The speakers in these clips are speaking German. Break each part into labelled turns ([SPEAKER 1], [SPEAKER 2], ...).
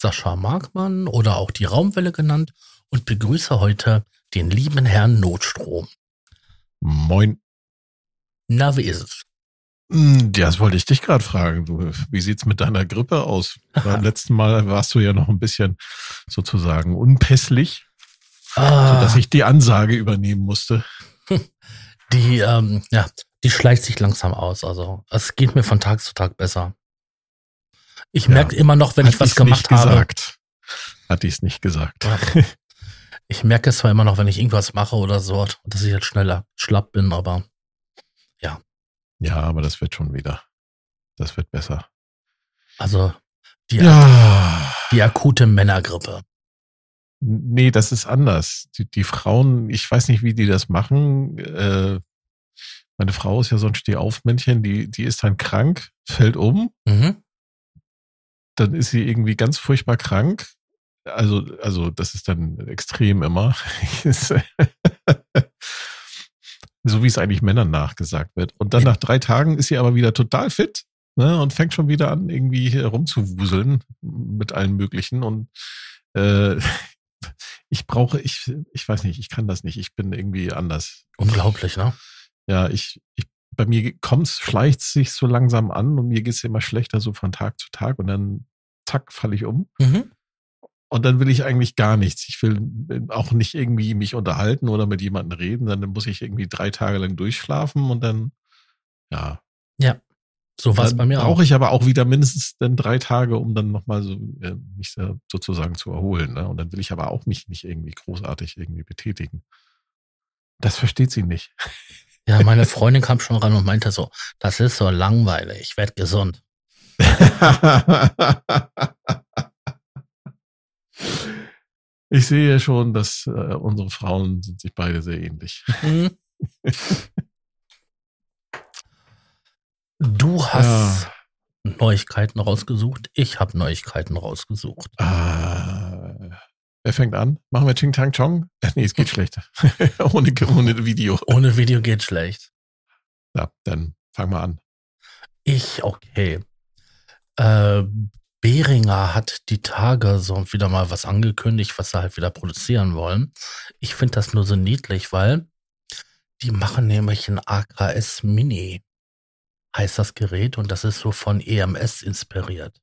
[SPEAKER 1] Sascha Markmann oder auch die Raumwelle genannt und begrüße heute den lieben Herrn Notstrom.
[SPEAKER 2] Moin.
[SPEAKER 1] Na, wie ist es?
[SPEAKER 2] Hm, das wollte ich dich gerade fragen. Du, wie sieht's mit deiner Grippe aus? Beim letzten Mal warst du ja noch ein bisschen sozusagen unpässlich, ah. sodass ich die Ansage übernehmen musste.
[SPEAKER 1] Die, ähm, ja, die schleicht sich langsam aus. Also es geht mir von Tag zu Tag besser. Ich ja. merke immer noch, wenn Hat ich was gemacht habe.
[SPEAKER 2] Gesagt. Hat die es nicht gesagt.
[SPEAKER 1] Ich merke es zwar immer noch, wenn ich irgendwas mache oder so, dass ich jetzt schneller schlapp bin, aber ja.
[SPEAKER 2] Ja, aber das wird schon wieder. Das wird besser.
[SPEAKER 1] Also die, ja. die akute Männergrippe.
[SPEAKER 2] Nee, das ist anders. Die, die Frauen, ich weiß nicht, wie die das machen. Äh, meine Frau ist ja so ein Stehaufmännchen, die, die ist dann krank, fällt um. Mhm dann ist sie irgendwie ganz furchtbar krank. Also, also das ist dann extrem immer. so wie es eigentlich Männern nachgesagt wird. Und dann nach drei Tagen ist sie aber wieder total fit ne, und fängt schon wieder an, irgendwie herumzuwuseln mit allen möglichen. Und äh, ich brauche, ich, ich weiß nicht, ich kann das nicht. Ich bin irgendwie anders.
[SPEAKER 1] Unglaublich, ne?
[SPEAKER 2] Ja, ich, ich bei mir kommt's, schleicht sich so langsam an und mir geht's immer schlechter so von Tag zu Tag und dann zack, falle ich um. Mhm. Und dann will ich eigentlich gar nichts. Ich will äh, auch nicht irgendwie mich unterhalten oder mit jemandem reden. Dann muss ich irgendwie drei Tage lang durchschlafen und dann, ja.
[SPEAKER 1] Ja, so war es bei mir
[SPEAKER 2] auch. Brauche ich aber auch wieder mindestens dann drei Tage, um dann nochmal so, äh, mich sozusagen zu erholen. Ne? Und dann will ich aber auch mich nicht irgendwie großartig irgendwie betätigen. Das versteht sie nicht.
[SPEAKER 1] Ja, meine Freundin kam schon ran und meinte so, das ist so langweilig, ich werde gesund.
[SPEAKER 2] ich sehe schon, dass äh, unsere Frauen sind sich beide sehr ähnlich. Mhm.
[SPEAKER 1] Du hast ja. Neuigkeiten rausgesucht. Ich habe Neuigkeiten rausgesucht.
[SPEAKER 2] Ah, wer fängt an? Machen wir Ching Tang Chong? Äh, nee, es geht schlecht. ohne, ohne Video.
[SPEAKER 1] Ohne Video geht schlecht.
[SPEAKER 2] Ja, dann fang mal an.
[SPEAKER 1] Ich, okay. Äh, Behringer hat die Tage so wieder mal was angekündigt, was sie halt wieder produzieren wollen. Ich finde das nur so niedlich, weil die machen nämlich ein AKS Mini, heißt das Gerät, und das ist so von EMS inspiriert.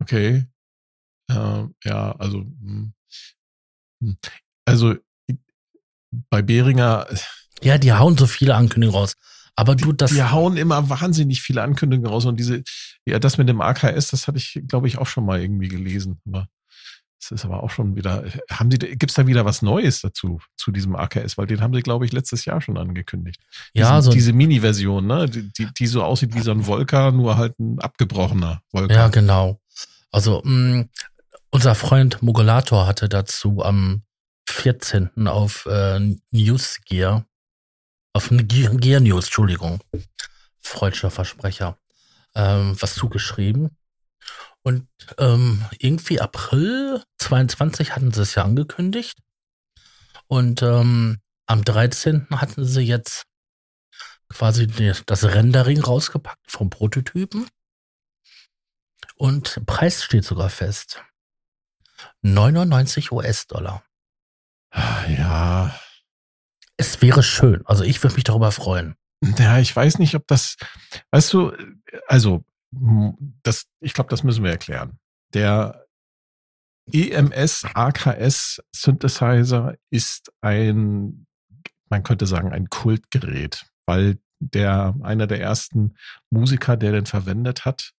[SPEAKER 2] Okay. Äh, ja, also, hm. Hm. also bei Behringer.
[SPEAKER 1] Ja, die hauen so viele Ankündigungen raus. Aber du, das.
[SPEAKER 2] Die hauen immer wahnsinnig viele Ankündigungen raus und diese, ja, das mit dem AKS, das hatte ich, glaube ich, auch schon mal irgendwie gelesen. Aber das ist aber auch schon wieder, haben die, gibt's da wieder was Neues dazu, zu diesem AKS? Weil den haben sie, glaube ich, letztes Jahr schon angekündigt.
[SPEAKER 1] Ja,
[SPEAKER 2] Diesen, so diese Mini-Version, ne? Die, die, die, so aussieht wie so ein Volker, nur halt ein abgebrochener Volker.
[SPEAKER 1] Ja, genau. Also, mh, mm, unser Freund Mogulator hatte dazu am 14. auf äh, Newsgear auf Gear News, Entschuldigung, freudscher Versprecher, ähm, was zugeschrieben. Und ähm, irgendwie April 22 hatten sie es ja angekündigt. Und ähm, am 13. hatten sie jetzt quasi das Rendering rausgepackt vom Prototypen. Und Preis steht sogar fest. 99 US-Dollar.
[SPEAKER 2] Ja,
[SPEAKER 1] es wäre schön. Also ich würde mich darüber freuen.
[SPEAKER 2] Ja, ich weiß nicht, ob das, weißt du, also das, ich glaube, das müssen wir erklären. Der EMS AKS Synthesizer ist ein, man könnte sagen, ein Kultgerät, weil der einer der ersten Musiker, der den verwendet hat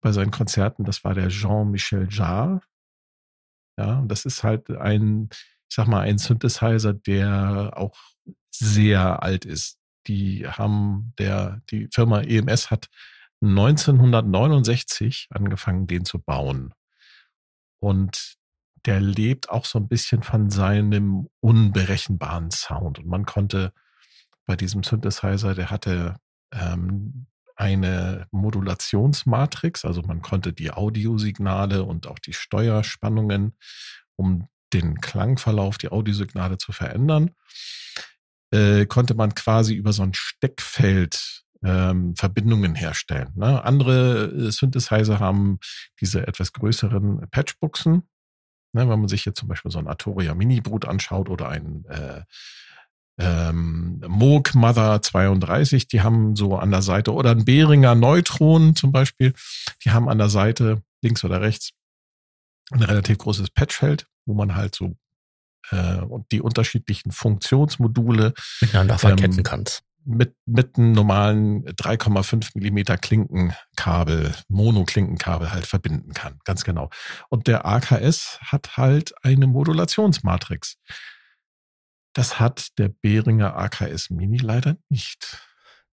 [SPEAKER 2] bei seinen Konzerten, das war der Jean-Michel Jarre. Ja, und das ist halt ein ich sag mal, ein Synthesizer, der auch sehr alt ist. Die haben, der, die Firma EMS hat 1969 angefangen, den zu bauen. Und der lebt auch so ein bisschen von seinem unberechenbaren Sound. Und man konnte bei diesem Synthesizer, der hatte ähm, eine Modulationsmatrix, also man konnte die Audiosignale und auch die Steuerspannungen, um den Klangverlauf, die Audiosignale zu verändern, äh, konnte man quasi über so ein Steckfeld ähm, Verbindungen herstellen. Ne? Andere äh, Synthesizer haben diese etwas größeren Patchbuchsen. Ne? Wenn man sich jetzt zum Beispiel so ein Arturia Mini Brut anschaut oder ein äh, ähm, Moog Mother 32, die haben so an der Seite, oder ein Behringer Neutron zum Beispiel, die haben an der Seite, links oder rechts, ein relativ großes Patchfeld, wo man halt so äh, die unterschiedlichen Funktionsmodule
[SPEAKER 1] miteinander verketten ähm, kannst
[SPEAKER 2] mit, mit einem normalen 3,5 Millimeter Klinkenkabel, Monoklinkenkabel halt verbinden kann. Ganz genau. Und der AKS hat halt eine Modulationsmatrix. Das hat der Behringer AKS Mini leider nicht.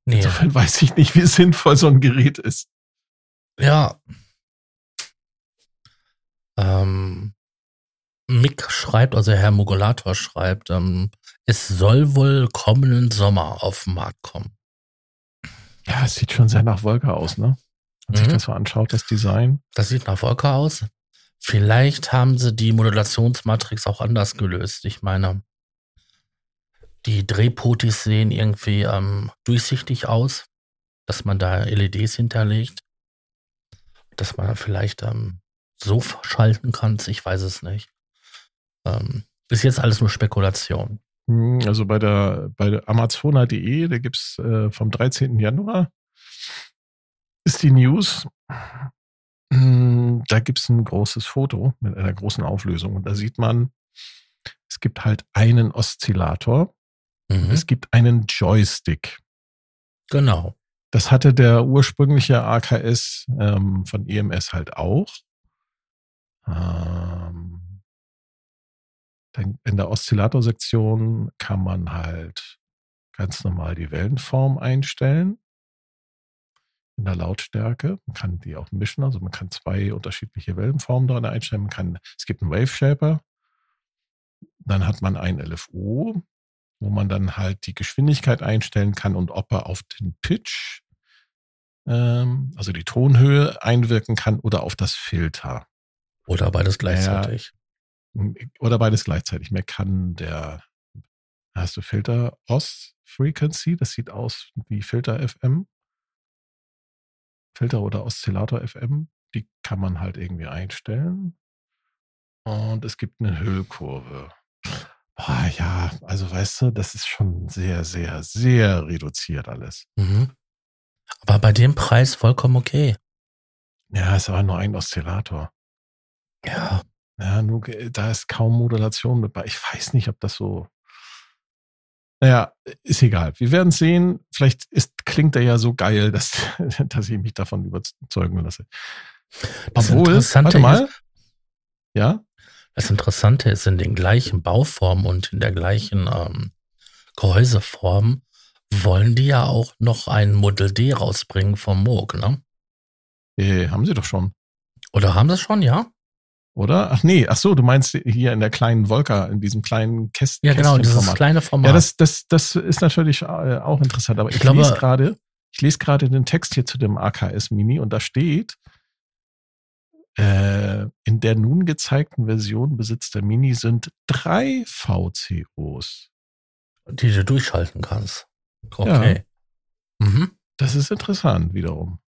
[SPEAKER 2] Nee. Insofern weiß ich nicht, wie sinnvoll so ein Gerät ist.
[SPEAKER 1] Ja. Ähm, Mick schreibt, also Herr Mogulator schreibt, ähm, es soll wohl kommenden Sommer auf den Markt kommen.
[SPEAKER 2] Ja, es sieht schon sehr nach Wolke aus, ne? Wenn mhm. sich das so anschaut, das Design.
[SPEAKER 1] Das sieht nach Wolke aus. Vielleicht haben sie die Modulationsmatrix auch anders gelöst. Ich meine, die Drehpotis sehen irgendwie ähm, durchsichtig aus, dass man da LEDs hinterlegt, dass man vielleicht ähm, so schalten kann. Ich weiß es nicht. Ähm, bis jetzt alles nur Spekulation.
[SPEAKER 2] Hm, also bei der, bei der Amazona.de, da gibt's äh, vom 13. Januar, ist die News. Hm, da gibt's ein großes Foto mit einer großen Auflösung. Und da sieht man, es gibt halt einen Oszillator. Mhm. Es gibt einen Joystick.
[SPEAKER 1] Genau.
[SPEAKER 2] Das hatte der ursprüngliche AKS ähm, von EMS halt auch. Ähm, in der Oszillatorsektion kann man halt ganz normal die Wellenform einstellen. In der Lautstärke. Man kann die auch mischen. Also man kann zwei unterschiedliche Wellenformen drin einstellen. Man kann, es gibt einen Wave Shaper. Dann hat man ein LFO, wo man dann halt die Geschwindigkeit einstellen kann und ob er auf den Pitch, ähm, also die Tonhöhe einwirken kann oder auf das Filter.
[SPEAKER 1] Oder beides gleichzeitig.
[SPEAKER 2] Oder beides gleichzeitig. Mehr kann der, hast du Filter Ost Frequency, das sieht aus wie Filter FM. Filter oder Oszillator FM, die kann man halt irgendwie einstellen. Und es gibt eine Hüllkurve. Boah, ja, also weißt du, das ist schon sehr, sehr, sehr reduziert alles.
[SPEAKER 1] Mhm. Aber bei dem Preis vollkommen okay.
[SPEAKER 2] Ja, ist aber nur ein Oszillator.
[SPEAKER 1] Ja.
[SPEAKER 2] Ja, nur, da ist kaum Modulation mit bei. Ich weiß nicht, ob das so. Naja, ist egal. Wir werden sehen. Vielleicht ist, klingt er ja so geil, dass, dass ich mich davon überzeugen lasse.
[SPEAKER 1] Das Obwohl,
[SPEAKER 2] warte mal. Ist, ja?
[SPEAKER 1] Das Interessante ist, in den gleichen Bauformen und in der gleichen ähm, Gehäuseform wollen die ja auch noch ein Model D rausbringen vom Moog, ne?
[SPEAKER 2] Äh, haben sie doch schon.
[SPEAKER 1] Oder haben sie schon, ja?
[SPEAKER 2] oder? Ach nee, ach so, du meinst hier in der kleinen Volker, in diesem kleinen Kästchen.
[SPEAKER 1] Ja, genau, dieses kleine Format.
[SPEAKER 2] Ja, das, das, das ist natürlich äh, auch interessant. Aber ich, ich glaube, lese gerade, ich lese gerade den Text hier zu dem AKS Mini und da steht, äh, in der nun gezeigten Version besitzt der Mini sind drei VCOs.
[SPEAKER 1] Die du durchschalten kannst. Okay.
[SPEAKER 2] Ja. Mhm. Das ist interessant wiederum.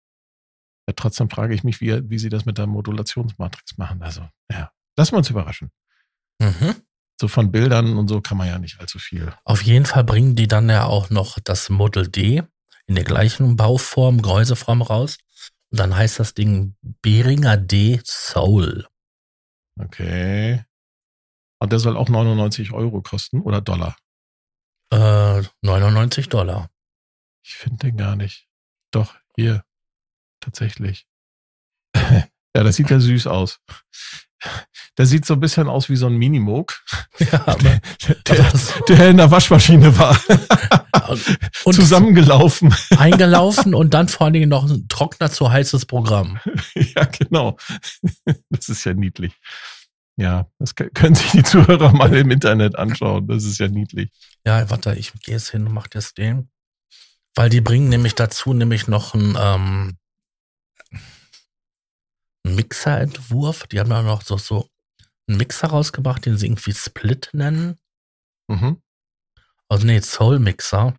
[SPEAKER 2] Ja, trotzdem frage ich mich, wie, wie sie das mit der Modulationsmatrix machen. Also, ja, lassen wir uns überraschen. Mhm. So von Bildern und so kann man ja nicht allzu viel.
[SPEAKER 1] Auf jeden Fall bringen die dann ja auch noch das Model D in der gleichen Bauform, Gehäuseform raus. Dann heißt das Ding Behringer D Soul.
[SPEAKER 2] Okay. Und der soll auch 99 Euro kosten oder Dollar?
[SPEAKER 1] Äh, 99 Dollar.
[SPEAKER 2] Ich finde den gar nicht. Doch, hier tatsächlich. ja, das sieht ja süß aus. Der sieht so ein bisschen aus wie so ein Minimoog. Ja, der, aber der, in der Waschmaschine war. und Zusammengelaufen.
[SPEAKER 1] Eingelaufen und dann vor allen Dingen noch ein trockener zu heißes Programm.
[SPEAKER 2] ja, genau. Das ist ja niedlich. Ja, das können sich die Zuhörer mal im Internet anschauen. Das ist ja niedlich.
[SPEAKER 1] Ja, warte, ich gehe jetzt hin und mach das Ding. Weil die bringen nämlich dazu nämlich noch einen, ähm, Mixerentwurf. Die haben ja noch so, so einen Mixer rausgebracht, den sie irgendwie Split nennen.
[SPEAKER 2] Mhm.
[SPEAKER 1] Also nee, Soul Mixer.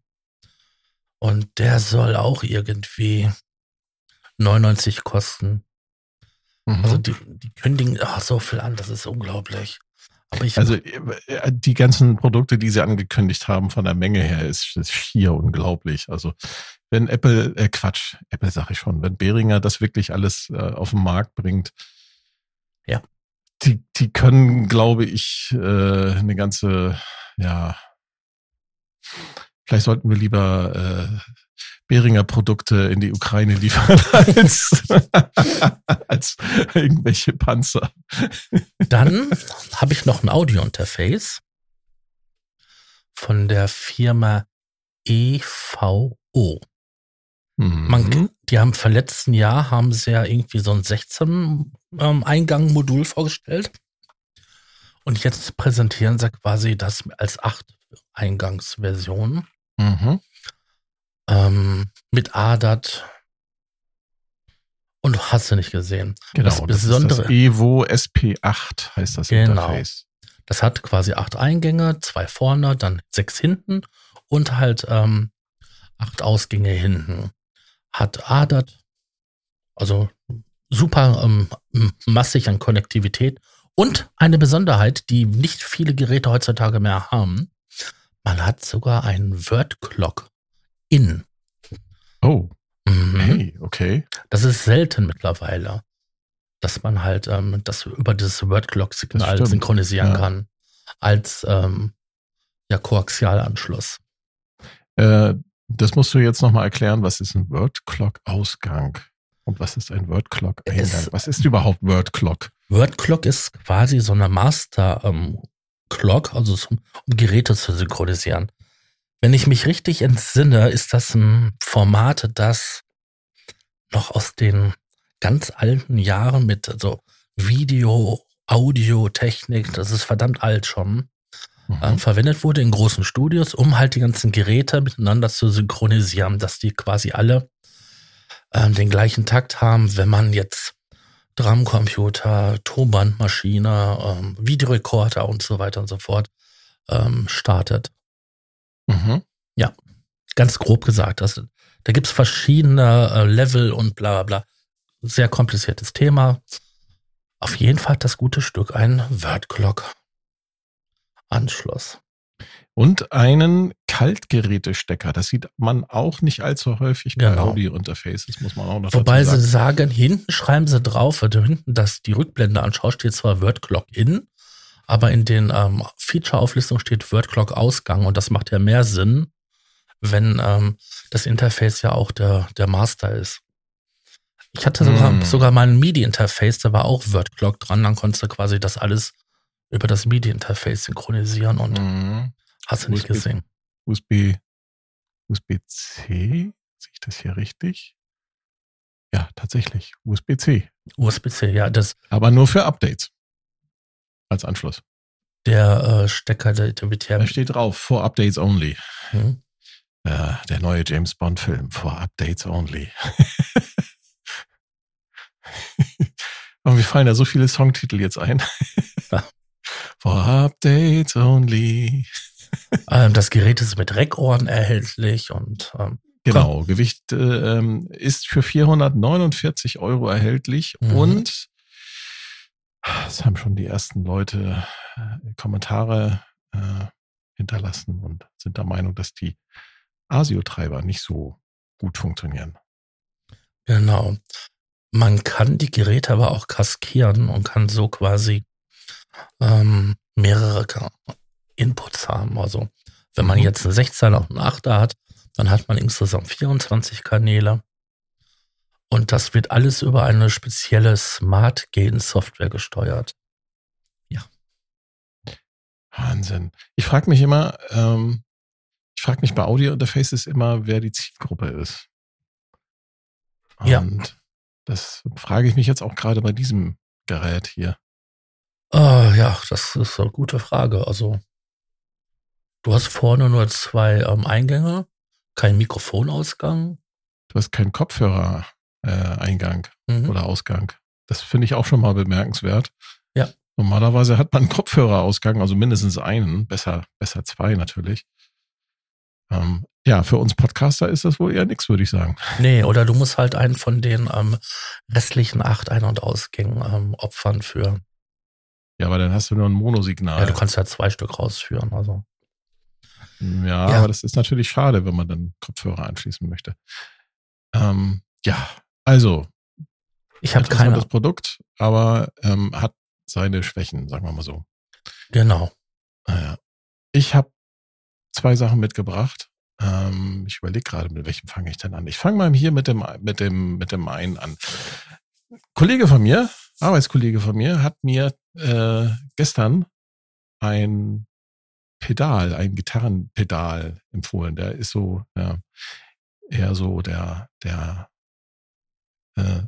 [SPEAKER 1] Und der soll auch irgendwie 99 kosten.
[SPEAKER 2] Mhm.
[SPEAKER 1] Also die, die kündigen ach, so viel an, das ist unglaublich. Aber ich,
[SPEAKER 2] Also äh, die ganzen Produkte, die sie angekündigt haben, von der Menge her, ist, ist schier unglaublich. Also wenn Apple, äh Quatsch, Apple sage ich schon, wenn Behringer das wirklich alles äh, auf den Markt bringt,
[SPEAKER 1] Ja.
[SPEAKER 2] die, die können, glaube ich, äh, eine ganze, ja, vielleicht sollten wir lieber äh, Behringer Produkte in die Ukraine liefern als, als irgendwelche Panzer.
[SPEAKER 1] dann habe ich noch ein Audio-Interface von der Firma EVO. Man,
[SPEAKER 2] Mhm.
[SPEAKER 1] die haben vom letzten Jahr haben sie ja irgendwie so ein 16 ähm, Eingang Modul vorgestellt. Und jetzt präsentieren sie quasi das als 8 Eingangsversion
[SPEAKER 2] Mhm.
[SPEAKER 1] Ähm, mit ADAT und hast du nicht gesehen.
[SPEAKER 2] Genau,
[SPEAKER 1] das
[SPEAKER 2] das,
[SPEAKER 1] Besondere,
[SPEAKER 2] ist das Evo SP8 heißt das
[SPEAKER 1] Genau.
[SPEAKER 2] Interface.
[SPEAKER 1] das hat quasi acht Eingänge, zwei vorne, dann sechs hinten und halt ähm, acht Ausgänge hinten. Hat ADAT, also super ähm, massig an Konnektivität und eine Besonderheit, die nicht viele Geräte heutzutage mehr haben. Man hat sogar einen Word Clock in.
[SPEAKER 2] Oh,
[SPEAKER 1] Mhm.
[SPEAKER 2] hey, okay.
[SPEAKER 1] Das ist selten mittlerweile, dass man halt ähm, das über das
[SPEAKER 2] Das
[SPEAKER 1] Word-Clock-Signal synchronisieren
[SPEAKER 2] ja.
[SPEAKER 1] kann als ähm, ja, Koaxialanschluss.
[SPEAKER 2] Äh, das musst du jetzt nochmal erklären. Was ist ein Word Clock Ausgang? Und was ist ein Word Clock Eingang?
[SPEAKER 1] Es-
[SPEAKER 2] Was ist überhaupt Word Clock?
[SPEAKER 1] Word-Clock ist quasi so eine Master-Clock, also zum, um Geräte zu synchronisieren. Wenn ich mich richtig entsinne, ist das ein Format, das noch aus den ganz alten Jahren mit so Video, Audio, Technik, das ist verdammt alt schon,
[SPEAKER 2] Mhm.
[SPEAKER 1] äh, verwendet wurde in großen Studios, um halt die ganzen Geräte miteinander zu synchronisieren, dass die quasi alle ähm, den gleichen Takt haben, wenn man jetzt Drumcomputer, Tonbandmaschine, ähm, Videorekorder und so weiter und so fort ähm, startet.
[SPEAKER 2] Mhm.
[SPEAKER 1] Ganz grob gesagt. Das, da gibt's verschiedene äh, Level und bla bla bla. Sehr kompliziertes Thema. Auf jeden Fall hat das gute Stück ein Word-Clock-Anschluss.
[SPEAKER 2] Und einen Kaltgerätestecker. Das sieht man auch nicht allzu häufig bei
[SPEAKER 1] Genau.
[SPEAKER 2] Audio-Interfaces, muss man auch noch
[SPEAKER 1] Wobei
[SPEAKER 2] dazu
[SPEAKER 1] sie
[SPEAKER 2] sagen.
[SPEAKER 1] sagen, hinten schreiben sie drauf, wenn du hinten das, die Rückblende anschaust, steht zwar Word Clock in, aber in den ähm, Feature-Auflistungen steht Word Clock Ausgang und das macht ja mehr Sinn, wenn ähm, das Interface ja auch der, der Master ist. Ich hatte sogar,
[SPEAKER 2] Hm.
[SPEAKER 1] sogar mal ein MIDI-Interface, da war auch Word Clock dran, dann konntest du quasi das alles über das MIDI-Interface synchronisieren und
[SPEAKER 2] Mhm.
[SPEAKER 1] hast du nicht
[SPEAKER 2] USB.
[SPEAKER 1] gesehen.
[SPEAKER 2] USB, USB-C? Sehe ich das hier richtig? Ja, tatsächlich. USB-C.
[SPEAKER 1] USB-C, ja, das,
[SPEAKER 2] Aber nur für Updates. Als Anschluss.
[SPEAKER 1] der äh, Stecker, der, der ja,
[SPEAKER 2] Da steht drauf, for Updates only.
[SPEAKER 1] hm,
[SPEAKER 2] Äh, der neue James Bond-Film, for Updates only. Und mir fallen da so viele Songtitel jetzt ein. For Updates only.
[SPEAKER 1] ähm, das Gerät ist mit Reckohren erhältlich und ähm,
[SPEAKER 2] Genau, Gewicht äh, ähm, ist für 449 Euro erhältlich
[SPEAKER 1] Mhm.
[SPEAKER 2] und es haben schon die ersten Leute äh, Kommentare äh, hinterlassen und sind der Meinung, dass die ASIO-Treiber nicht so gut funktionieren.
[SPEAKER 1] Genau. Man kann die Geräte aber auch kaskieren und kann so quasi ähm, mehrere Inputs haben. Also wenn man
[SPEAKER 2] Mhm.
[SPEAKER 1] jetzt einen 16er und einen 8er hat, dann hat man insgesamt 24 Kanäle. Und das wird alles über eine spezielle Smart Gain Software gesteuert.
[SPEAKER 2] Wahnsinn. Ich frage mich immer, ähm, ich frage mich bei Audio-Interfaces immer, wer die Zielgruppe ist. Und
[SPEAKER 1] Ja.
[SPEAKER 2] das frage ich mich jetzt auch gerade bei diesem Gerät hier.
[SPEAKER 1] Ah, ja, das ist eine gute Frage. Also, du hast vorne nur zwei ähm, Eingänge, kein Mikrofonausgang.
[SPEAKER 2] Du hast keinen Kopfhörer-Eingang äh, mhm. oder Ausgang. Das finde ich auch schon mal bemerkenswert.
[SPEAKER 1] Ja.
[SPEAKER 2] Normalerweise hat man einen Kopfhörerausgang, also mindestens einen, besser, besser zwei natürlich. Ähm, ja, für uns Podcaster ist das wohl eher nichts, würde ich sagen.
[SPEAKER 1] Nee, oder du musst halt einen von den ähm, restlichen acht Ein- und Ausgängen ähm, opfern für.
[SPEAKER 2] Ja, aber dann hast du nur ein Monosignal.
[SPEAKER 1] Ja, du kannst ja zwei Stück rausführen, also.
[SPEAKER 2] Ja, ja, aber das ist natürlich schade, wenn man dann Kopfhörer anschließen möchte. Ähm, ja, also.
[SPEAKER 1] Ich habe keine.
[SPEAKER 2] das Produkt, aber ähm, hat seine Schwächen, sagen wir mal so.
[SPEAKER 1] Genau.
[SPEAKER 2] Naja. Ich habe zwei Sachen mitgebracht. Ähm, ich überlege gerade, mit welchem fange ich denn an? Ich fange mal hier mit dem, mit dem, mit dem einen an. Kollege von mir, Arbeitskollege von mir, hat mir äh, gestern ein Pedal, ein Gitarrenpedal empfohlen. Der ist so, ja, eher so der, der, äh,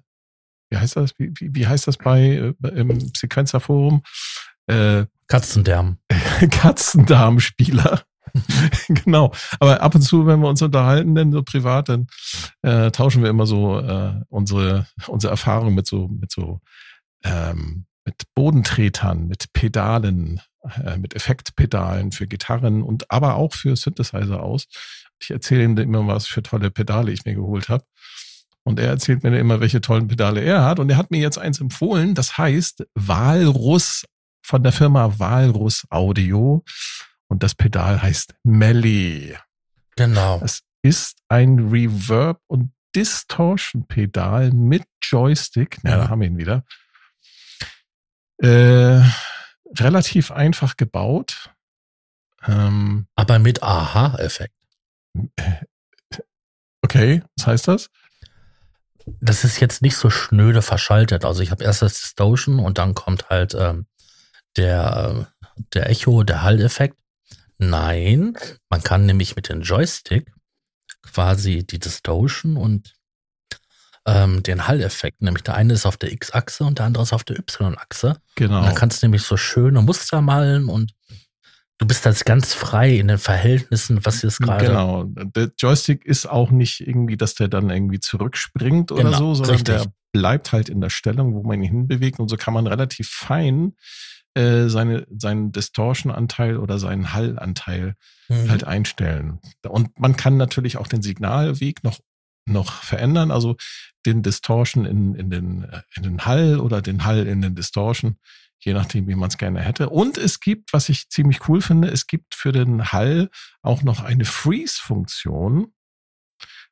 [SPEAKER 2] wie heißt das? Wie, wie, wie heißt das bei äh, im Sequenzerforum?
[SPEAKER 1] Äh, Katzendarm.
[SPEAKER 2] Katzendarmspieler. genau. Aber ab und zu, wenn wir uns unterhalten, denn so privat, dann äh, tauschen wir immer so äh, unsere, unsere Erfahrungen mit so, mit so, ähm, mit Bodentretern, mit Pedalen, äh, mit Effektpedalen für Gitarren und aber auch für Synthesizer aus. Ich erzähle ihm immer, was für tolle Pedale ich mir geholt habe. Und er erzählt mir immer, welche tollen Pedale er hat. Und er hat mir jetzt eins empfohlen, das heißt Walrus von der Firma Walrus Audio. Und das Pedal heißt Melly.
[SPEAKER 1] Genau.
[SPEAKER 2] Es ist ein Reverb- und Distortion-Pedal mit Joystick. Ja, da haben wir ihn wieder. Äh, relativ einfach gebaut.
[SPEAKER 1] Ähm, Aber mit Aha-Effekt.
[SPEAKER 2] Okay, was heißt das?
[SPEAKER 1] Das ist jetzt nicht so schnöde verschaltet. Also ich habe erst das Distortion und dann kommt halt ähm, der, der Echo, der Hall-Effekt. Nein, man kann nämlich mit dem Joystick quasi die Distortion und ähm, den Hall-Effekt, nämlich der eine ist auf der X-Achse und der andere ist auf der Y-Achse.
[SPEAKER 2] Genau.
[SPEAKER 1] Und dann kannst du nämlich so schöne Muster malen und du bist jetzt ganz frei in den Verhältnissen, was jetzt gerade.
[SPEAKER 2] Genau. Der Joystick ist auch nicht irgendwie, dass der dann irgendwie zurückspringt oder genau, so, sondern richtig. der bleibt halt in der Stellung, wo man ihn hinbewegt und so kann man relativ fein äh, seine, seinen Distortion-Anteil oder seinen Hall-Anteil mhm. halt einstellen. Und man kann natürlich auch den Signalweg noch, noch verändern, also den Distortion in, in, den, äh, in den Hall oder den Hall in den Distortion, je nachdem, wie man es gerne hätte. Und es gibt, was ich ziemlich cool finde, es gibt für den Hall auch noch eine Freeze-Funktion,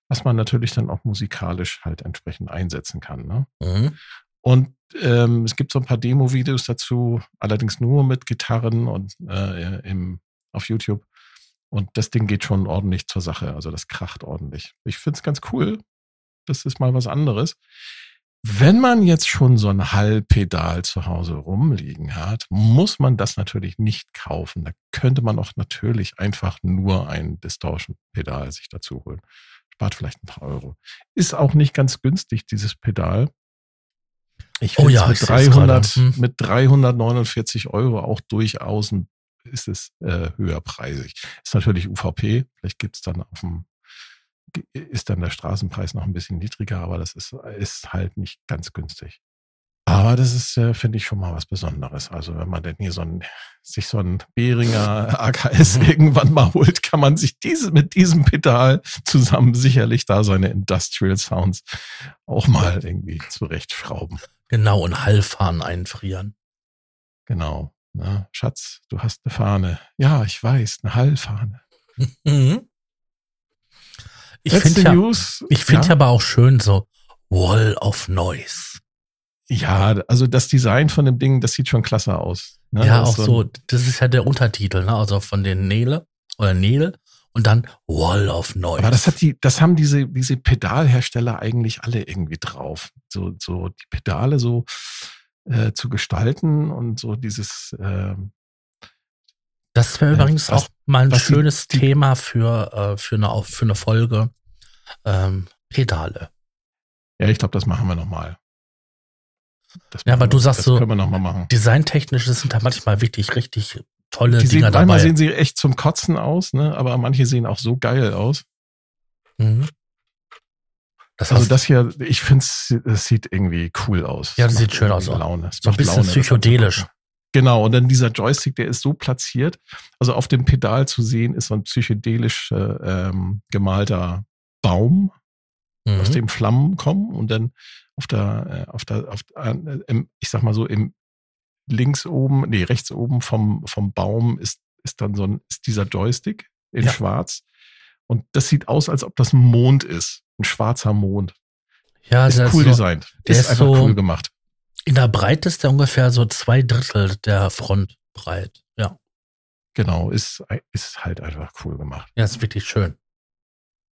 [SPEAKER 2] was man natürlich dann auch musikalisch halt entsprechend einsetzen kann. Ne? Mhm. Und ähm, es gibt so ein paar Demo-Videos dazu, allerdings nur mit Gitarren und äh, im, auf YouTube. Und das Ding geht schon ordentlich zur Sache. Also das kracht ordentlich. Ich finde es ganz cool. Das ist mal was anderes. Wenn man jetzt schon so ein Hallpedal zu Hause rumliegen hat, muss man das natürlich nicht kaufen. Da könnte man auch natürlich einfach nur ein Distortion-Pedal sich dazu holen. Spart vielleicht ein paar Euro. Ist auch nicht ganz günstig, dieses Pedal. Ich oh ja, mit, 300, hm. mit 349 Euro auch durchaus ein, ist es äh, höherpreisig. Ist natürlich UVP, vielleicht gibt's dann auf dem, ist dann der Straßenpreis noch ein bisschen niedriger, aber das ist, ist halt nicht ganz günstig. Aber das ist, äh, finde ich, schon mal was Besonderes. Also wenn man denn hier so ein, sich so ein Behringer AKS irgendwann mal holt, kann man sich diese, mit diesem Pedal zusammen sicherlich da seine Industrial Sounds auch mal irgendwie zurechtschrauben.
[SPEAKER 1] Genau, und Hallfahnen einfrieren.
[SPEAKER 2] Genau. Na, Schatz, du hast eine Fahne. Ja, ich weiß, eine Hallfahne. Mhm.
[SPEAKER 1] Ich finde ja, ich find ja. ja aber auch schön so Wall of Noise.
[SPEAKER 2] Ja, also das Design von dem Ding, das sieht schon klasse aus.
[SPEAKER 1] Ne? Ja, auch so, das ist ja der Untertitel, ne? Also von den Nele oder Nele und dann Wall of Noise.
[SPEAKER 2] Aber das hat die, das haben diese, diese Pedalhersteller eigentlich alle irgendwie drauf. So, so die Pedale so äh, zu gestalten und so dieses. Äh,
[SPEAKER 1] das wäre übrigens auch mal ein schönes die, Thema für, äh, für, eine, für eine Folge. Ähm, Pedale.
[SPEAKER 2] Ja, ich glaube, das machen wir nochmal. Das
[SPEAKER 1] Ja, aber du sagst
[SPEAKER 2] das
[SPEAKER 1] so-
[SPEAKER 2] können wir noch mal machen.
[SPEAKER 1] Designtechnisch sind da manchmal wirklich richtig tolle
[SPEAKER 2] Die sehen,
[SPEAKER 1] Dinger
[SPEAKER 2] manchmal
[SPEAKER 1] dabei.
[SPEAKER 2] sehen sie echt zum Kotzen aus, ne? aber manche sehen auch so geil aus.
[SPEAKER 1] Mhm. Das
[SPEAKER 2] Also das hier, ich finde es sieht irgendwie cool aus.
[SPEAKER 1] Ja, das sieht schön aus.
[SPEAKER 2] Laune. Es
[SPEAKER 1] so ein bisschen
[SPEAKER 2] Laune, das
[SPEAKER 1] psychedelisch.
[SPEAKER 2] Genau, und dann dieser Joystick, der ist so platziert. Also auf dem Pedal zu sehen ist so ein psychedelisch äh, gemalter Baum,
[SPEAKER 1] Mhm.
[SPEAKER 2] aus dem Flammen kommen und dann auf der, äh, auf der, auf, äh, im, ich sag mal so, im links oben, nee, rechts oben vom, vom Baum ist, ist dann so ein, ist dieser Joystick in
[SPEAKER 1] Ja.
[SPEAKER 2] schwarz. Und das sieht aus, als ob das ein Mond ist. Ein schwarzer Mond.
[SPEAKER 1] ja,
[SPEAKER 2] Ist
[SPEAKER 1] der
[SPEAKER 2] cool
[SPEAKER 1] ist so,
[SPEAKER 2] designt.
[SPEAKER 1] der
[SPEAKER 2] ist
[SPEAKER 1] ist
[SPEAKER 2] einfach
[SPEAKER 1] so-
[SPEAKER 2] cool gemacht.
[SPEAKER 1] In der Breite ist der ungefähr so zwei Drittel der Front breit. Ja,
[SPEAKER 2] Genau, ist, ist halt einfach cool gemacht.
[SPEAKER 1] ja, ist wirklich schön.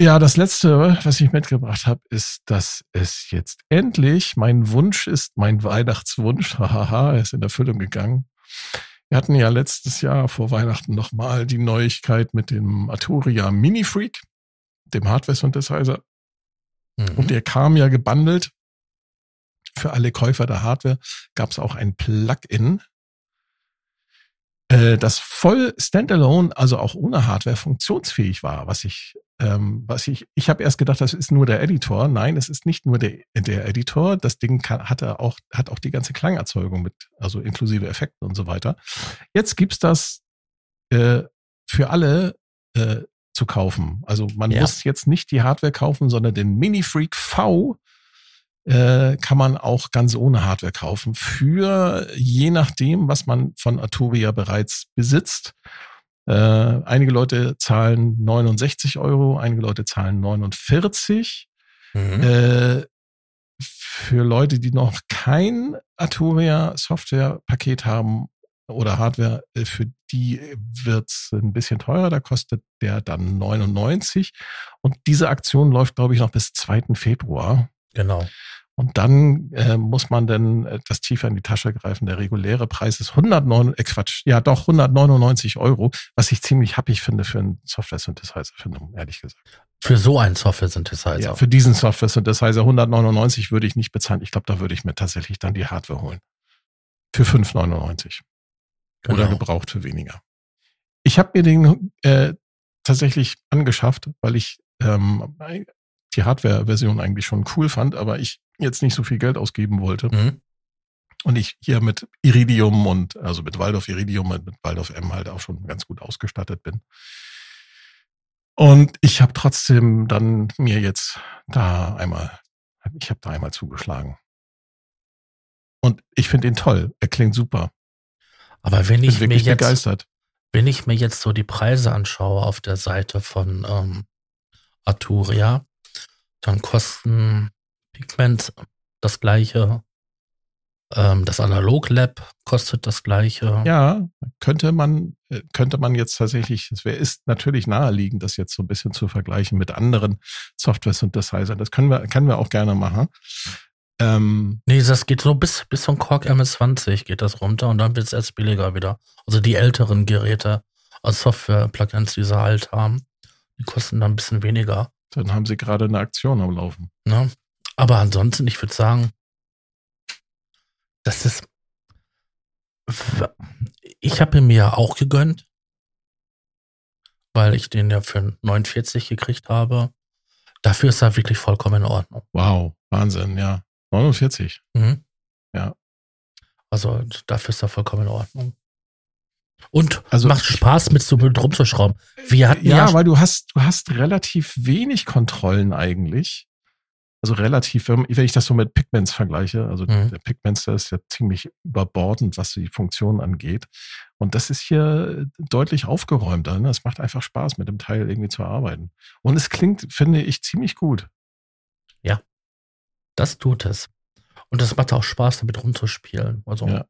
[SPEAKER 2] Ja, das letzte, was ich mitgebracht habe, ist, dass es jetzt endlich mein Wunsch ist, mein Weihnachtswunsch, hahaha, er ist in Erfüllung gegangen. Wir hatten ja letztes Jahr vor Weihnachten nochmal die Neuigkeit mit dem Arturia Mini Freak, dem Hardware-Synthesizer.
[SPEAKER 1] Mhm.
[SPEAKER 2] Und der kam ja gebundelt. Für alle Käufer der Hardware gab es auch ein Plugin, äh, das voll standalone, also auch ohne Hardware funktionsfähig war, was ich, ähm, was ich, ich habe erst gedacht, das ist nur der Editor. Nein, es ist nicht nur der, der Editor. Das Ding kann, hat er auch, hat auch die ganze Klangerzeugung mit, also inklusive Effekten und so weiter. Jetzt gibt's das äh, für alle äh, zu kaufen. Also man
[SPEAKER 1] Ja.
[SPEAKER 2] muss jetzt nicht die Hardware kaufen, sondern den Mini Freak V äh, kann man auch ganz ohne Hardware kaufen. Für je nachdem, was man von Arturia bereits besitzt. Äh, einige Leute zahlen 69 Euro, einige Leute zahlen 49.
[SPEAKER 1] Mhm.
[SPEAKER 2] Äh, für Leute, die noch kein Arturia Software-Paket haben oder Hardware, äh, für die wird's ein bisschen teurer. Da kostet der dann 99. Und diese Aktion läuft, glaube ich, noch bis 2. Februar.
[SPEAKER 1] Genau.
[SPEAKER 2] Und dann äh, muss man dann etwas tiefer in die Tasche greifen. Der reguläre Preis ist 109, äh Quatsch, ja doch 199 Euro, was ich ziemlich happig finde für einen Software-Synthesizer, finde, ehrlich gesagt.
[SPEAKER 1] Für so einen Software-Synthesizer.
[SPEAKER 2] Ja, für diesen Software-Synthesizer 199 würde ich nicht bezahlen. Ich glaube, da würde ich mir tatsächlich dann die Hardware holen. Für 5,99. Oder
[SPEAKER 1] Genau.
[SPEAKER 2] gebraucht für weniger. Ich habe mir den äh, tatsächlich angeschafft, weil ich ähm, die Hardware-Version eigentlich schon cool fand, aber ich jetzt nicht so viel Geld ausgeben wollte.
[SPEAKER 1] Mhm.
[SPEAKER 2] Und ich hier mit Iridium und also mit Waldorf Iridium und mit Waldorf M halt auch schon ganz gut ausgestattet bin. Und ich habe trotzdem dann mir jetzt da einmal, ich habe da einmal zugeschlagen. Und ich finde ihn toll. Er klingt super.
[SPEAKER 1] Aber wenn
[SPEAKER 2] Ich
[SPEAKER 1] ich mir jetzt,
[SPEAKER 2] begeistert.
[SPEAKER 1] wenn ich mir jetzt so die Preise anschaue auf der Seite von ähm, Arturia, dann kosten Pigment das gleiche, ähm, das Analog Lab kostet das gleiche.
[SPEAKER 2] Ja, könnte man, äh, könnte man jetzt tatsächlich, es wäre, ist natürlich naheliegend, das jetzt so ein bisschen zu vergleichen mit anderen Software-Synthesizern. Das können wir, können wir auch gerne machen. Ähm,
[SPEAKER 1] Nee, das geht so bis, bis zum Korg MS20 geht das runter und dann wird es erst billiger wieder. Also die älteren Geräte als Software-Plugins, die sie halt haben, die kosten dann ein bisschen weniger.
[SPEAKER 2] Dann haben sie gerade eine Aktion am Laufen.
[SPEAKER 1] Ne? Aber ansonsten, ich würde sagen, das ist. Ich habe ihn mir ja auch gegönnt, weil ich den ja für 49 gekriegt habe. Dafür ist er wirklich vollkommen in Ordnung.
[SPEAKER 2] Wow, Wahnsinn, ja. 49.
[SPEAKER 1] Mhm.
[SPEAKER 2] Ja.
[SPEAKER 1] Also dafür ist er vollkommen in Ordnung. Und
[SPEAKER 2] Also
[SPEAKER 1] macht Spaß mit so mit rumzuschrauben. Wir hatten
[SPEAKER 2] Ja,
[SPEAKER 1] ja,
[SPEAKER 2] weil du hast, du hast relativ wenig Kontrollen eigentlich. Also relativ, wenn ich das so mit Pigments vergleiche, also
[SPEAKER 1] Mhm.
[SPEAKER 2] der Pigments, der ist ja ziemlich überbordend, was die Funktion angeht. Und das ist hier deutlich aufgeräumter. Ne? Es macht einfach Spaß, mit dem Teil irgendwie zu arbeiten. Und es klingt, finde ich, ziemlich gut.
[SPEAKER 1] das tut es. Und es macht auch Spaß, damit rumzuspielen. Also,
[SPEAKER 2] Ja.